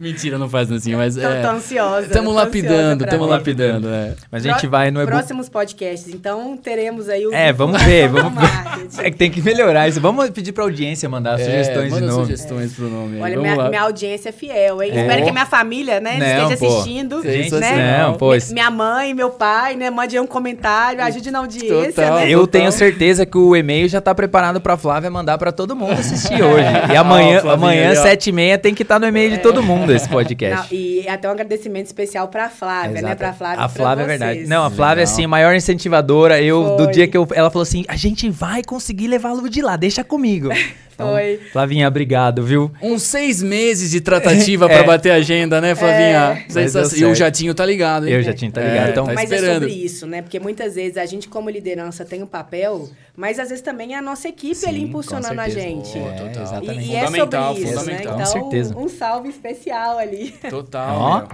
Mentira, não faz dancinha, mas Tô, é. tô ansiosa. Tamo tô lapidando, ver. lapidando, é. Mas a gente vai no e-book... Próximos podcasts, então teremos aí o. É, vamos ver, vamos ver. É que tem que melhorar isso. Vamos pedir pra audiência mandar sugestões é, de manda novo. sugestões pro nome. Olha, Vamos minha, lá. minha audiência é fiel, hein? É. Espero que a minha família, né, Não, esteja pô. assistindo. Gente, né? não, pô, Minha mãe, meu pai, né? Mande aí um comentário, ajude na audiência, Total. né? Eu Total. tenho certeza que o e-mail já tá preparado pra Flávia mandar pra todo mundo assistir hoje. E amanhã, Ó, Flavinha amanhã sete e meia, tem que estar no e-mail de todo mundo esse podcast. Não, e até um agradecimento especial pra Flávia, né? Exato. Pra Flávia. A pra Flávia é verdade. Não, a Flávia, Legal. assim, a maior incentivadora. Eu, do Foi. dia que eu, ela falou assim: a gente vai conseguir levar a Lu de lá, deixa comigo. Então, Foi. Flavinha, obrigado, viu? Uns seis meses de tratativa É. pra bater a agenda, né, Flavinha? É. Tá- E o. Jatinho tá ligado, hein? Eu já tinha, tá ligado? É, então, tá Mas é esperando. sobre isso, né? Porque muitas vezes a gente, como liderança, tem um papel, mas às vezes também é a nossa equipe Sim, ali impulsionando a gente. É, total. exatamente. E, e é sobre Fundamental, isso, né? fundamental. Então, Com certeza. um salve especial ali. Total.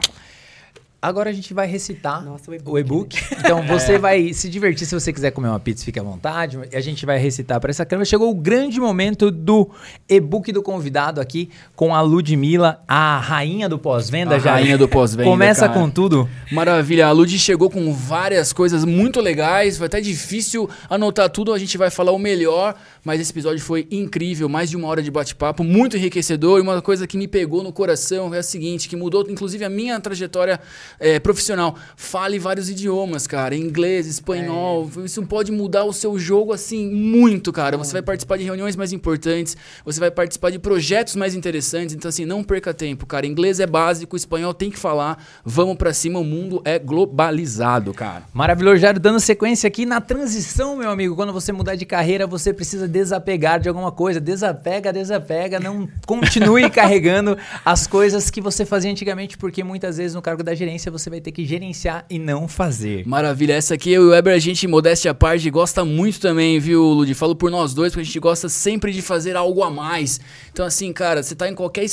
Agora a gente vai recitar Nossa, o e-book, e-book. Então você vai se divertir. Se você quiser comer uma pizza, fique à vontade. A gente vai recitar para essa câmera. Chegou o grande momento do e-book do convidado aqui com a Ludmilla, a rainha do pós-venda. A já. rainha do pós-venda, Começa cara. com tudo. Maravilha, a Lud chegou com várias coisas muito legais, foi até difícil anotar tudo, a gente vai falar o melhor, mas esse episódio foi incrível, mais de uma hora de bate-papo, muito enriquecedor, e uma coisa que me pegou no coração é a seguinte, que mudou inclusive a minha trajetória eh, profissional, fale vários idiomas, cara, inglês, espanhol, isso pode mudar o seu jogo, assim, muito, cara, você vai participar de reuniões mais importantes, você vai participar de projetos mais interessantes, então assim, não perca tempo, cara, inglês é básico, espanhol tem que falar, vamos pra cima, o mundo é globalizado, cara. Maravilhoso, Jairo, dando sequência aqui na transição, meu amigo. Quando você mudar de carreira, você precisa desapegar de alguma coisa. Desapega, desapega, não continue carregando as coisas que você fazia antigamente, porque muitas vezes no cargo da gerência você vai ter que gerenciar e não fazer. Maravilha, essa aqui eu e o Weber, a gente, modéstia à parte, gosta muito também, viu, Ludi? Falo por nós dois, porque a gente gosta sempre de fazer algo a mais. Então, assim, cara, você tá em qualquer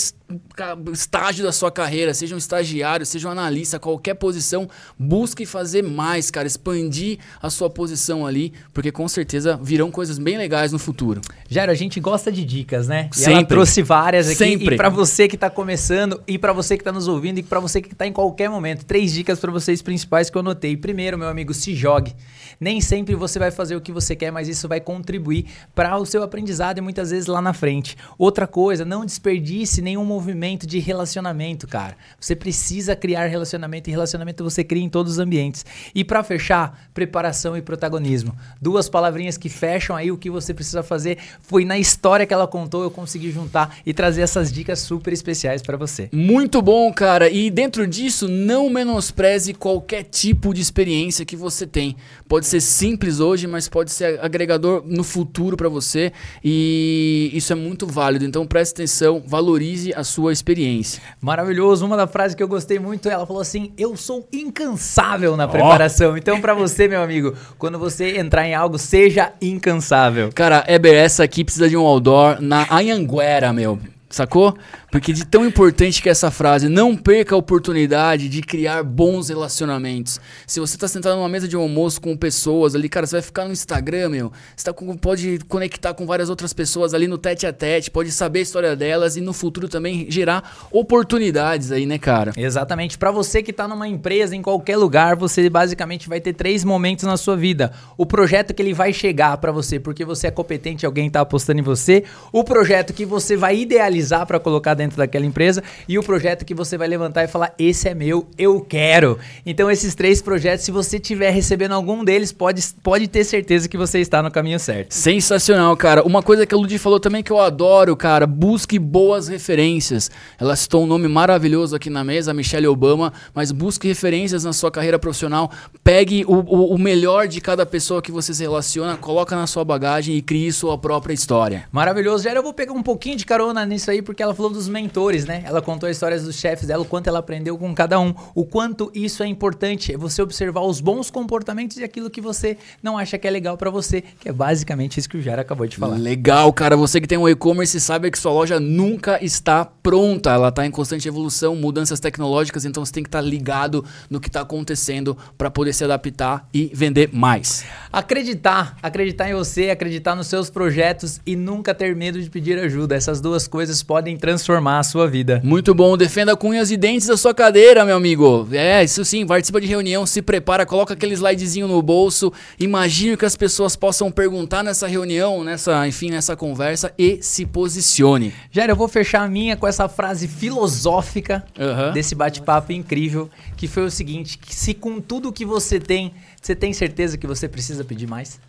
estágio da sua carreira, seja um estagiário, seja um analista, qualquer posição, busque fazer mais, cara, expandir a sua posição ali, porque com certeza virão coisas bem legais no futuro. Jairo, a gente gosta de dicas, né? E Sempre. ela trouxe várias aqui. Sempre. E para você que tá começando, e para você que tá nos ouvindo, e para você que tá em qualquer momento, três dicas para vocês principais que eu anotei. Primeiro, meu amigo, se jogue. Nem sempre você vai fazer o que você quer, mas isso vai contribuir para o seu aprendizado e muitas vezes lá na frente. Outra coisa, não desperdice nenhum movimento de relacionamento, cara. Você precisa criar relacionamento e relacionamento você cria em todos os ambientes. E para fechar, preparação e protagonismo. Duas palavrinhas que fecham aí o que você precisa fazer. Foi na história que ela contou, eu consegui juntar e trazer essas dicas super especiais para você. Muito bom, cara. E dentro disso, não menospreze qualquer tipo de experiência que você tem. Pode ser simples hoje, mas pode ser agregador no futuro para você. E isso é muito válido. Então preste atenção, valorize a sua experiência. Maravilhoso. Uma da frase que eu gostei muito, ela falou assim: "Eu sou incansável na preparação". Oh. Então para você, meu amigo, quando você entrar em algo, seja incansável. Cara, Eber, essa aqui precisa de um outdoor na Anhanguera, meu. Sacou? Porque de tão importante que é essa frase, não perca a oportunidade de criar bons relacionamentos. Se você está sentado numa mesa de almoço com pessoas ali, cara, você vai ficar no Instagram, meu. Você tá com, pode conectar com várias outras pessoas ali no tete a tete, pode saber a história delas e no futuro também gerar oportunidades aí, né, cara? Exatamente. Para você que está numa empresa, em qualquer lugar, você basicamente vai ter três momentos na sua vida. O projeto que ele vai chegar para você porque você é competente, alguém está apostando em você. O projeto que você vai idealizar para colocar dentro daquela empresa e o projeto que você vai levantar e falar: esse é meu, eu quero. Então, esses três projetos, se você estiver recebendo algum deles, pode, pode ter certeza que você está no caminho certo. Sensacional, cara. Uma coisa que a Ludi falou também que eu adoro, cara: busque boas referências. Ela citou um nome maravilhoso aqui na mesa, Michelle Obama, mas busque referências na sua carreira profissional. Pegue o, o, o melhor de cada pessoa que você se relaciona, coloca na sua bagagem e crie sua própria história. Maravilhoso. Já eu vou pegar um pouquinho de carona nisso aí, porque ela falou dos mentores, né? Ela contou histórias dos chefes dela, o quanto ela aprendeu com cada um, o quanto isso é importante, é você observar os bons comportamentos e aquilo que você não acha que é legal para você, que é basicamente isso que o Jair acabou de falar. Legal, cara. Você que tem um e-commerce sabe que sua loja nunca está pronta, ela está em constante evolução, mudanças tecnológicas, então você tem que estar tá ligado no que está acontecendo para poder se adaptar e vender mais. Acreditar, acreditar em você, acreditar nos seus projetos e nunca ter medo de pedir ajuda. Essas duas coisas podem transformar a sua vida. Muito bom, defenda com unhas e dentes a sua cadeira, meu amigo. É, isso sim, participa de reunião, se prepara, coloca aquele slidezinho no bolso, imagine o que as pessoas possam perguntar nessa reunião, nessa, enfim, nessa conversa e se posicione. Jair, eu vou fechar a minha com essa frase filosófica uhum. desse bate-papo incrível, que foi o seguinte, que se com tudo que você tem, você tem certeza que você precisa pedir mais?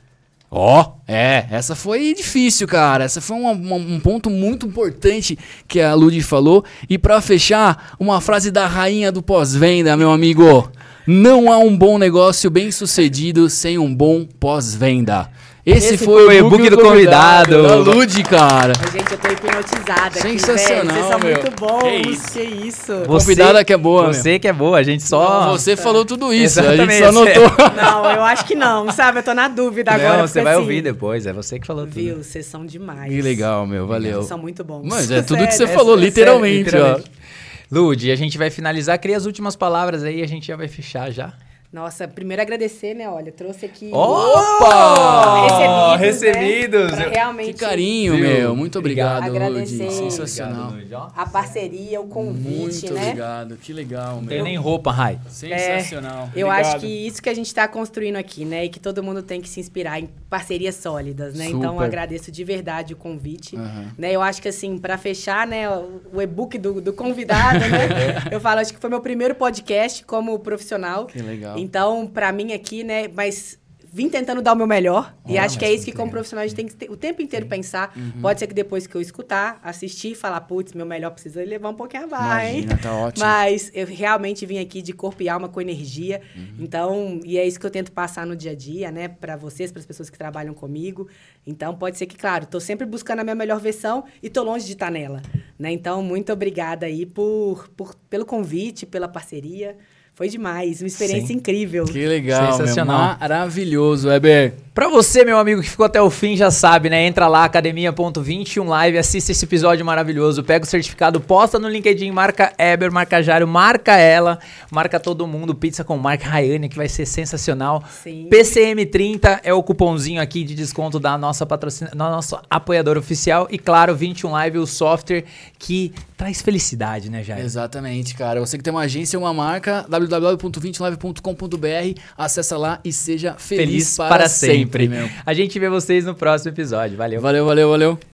Ó, oh, é, essa foi difícil, cara. Essa foi uma, uma, um ponto muito importante que a Ludi falou. E para fechar, uma frase da rainha do pós-venda, meu amigo. Não há um bom negócio bem sucedido sem um bom pós-venda. Esse, Esse, foi, foi o e-book do, do convidado. Da Lud, cara. Gente, eu tô hipnotizada Sensacional, aqui, Vocês são meu. muito bons. Que isso. Que isso. Convidada que é boa, Você meu. que é boa, a gente só... Não, você falou tudo isso, Exatamente. a gente só notou. Não, eu acho que não, sabe? Eu tô na dúvida não, agora. Não, você vai assim, ouvir depois, é você que falou tudo. Viu, vocês são demais. Que legal, meu, valeu. Vocês são muito bons. Mas é tudo que você falou, literalmente, literalmente. ó. Lude, a gente vai finalizar. Cria as últimas palavras aí, a gente já vai fechar já. Nossa, primeiro agradecer, né? Olha, trouxe aqui. Opa! Recebidos! Né? realmente. Que carinho, meu. Muito obrigado, Agradecer Sensacional. Obrigado, a parceria, o convite, Muito né? obrigado. Que legal, meu. Não tem nem roupa, Rai. Sensacional. É, eu acho que isso que a gente está construindo aqui, né? E que todo mundo tem que se inspirar em parcerias sólidas, né? Então, Super. Então, agradeço de verdade o convite. Uhum. Né? Eu acho que, assim, para fechar, né? O e-book do, do convidado, né? eu falo, acho que foi meu primeiro podcast como profissional. Que legal. Então, para mim aqui, né, mas vim tentando dar o meu melhor. e acho que é isso que, como profissional, a gente tem que ter, o tempo inteiro Sim. pensar. Uhum. Pode ser que depois que eu escutar, assistir, falar, putz, meu melhor precisa levar um pouquinho a mais. Imagina, tá ótimo. Mas eu realmente vim aqui de corpo e alma com energia. Uhum. Então, e é isso que eu tento passar no dia a dia, né? Para vocês, para as pessoas que trabalham comigo. Então, pode ser que, claro, estou sempre buscando a minha melhor versão e estou longe de estar nela. Né? Então, muito obrigada aí por, por, pelo convite, pela parceria. Foi demais, uma experiência Sim. incrível. Que legal, Sensacional. Meu, maravilhoso, Weber. Pra você, meu amigo que ficou até o fim, já sabe, né? Entra lá, academia.21 live, assista esse episódio maravilhoso, pega o certificado, posta no LinkedIn, marca Eber, marca Jário, marca ela, marca todo mundo, pizza com marca Rayane, que vai ser sensacional. Sim. PCM30 é o cupomzinho aqui de desconto da nossa patrocina, da nossa apoiadora oficial e claro, 21 Live, o software que traz felicidade, né, Jair? Exatamente, cara. Você que tem uma agência uma marca, www.20live.com.br, acessa lá e seja feliz, Feliz para sempre. meu. A gente vê vocês no próximo episódio. Valeu. Valeu, valeu, valeu.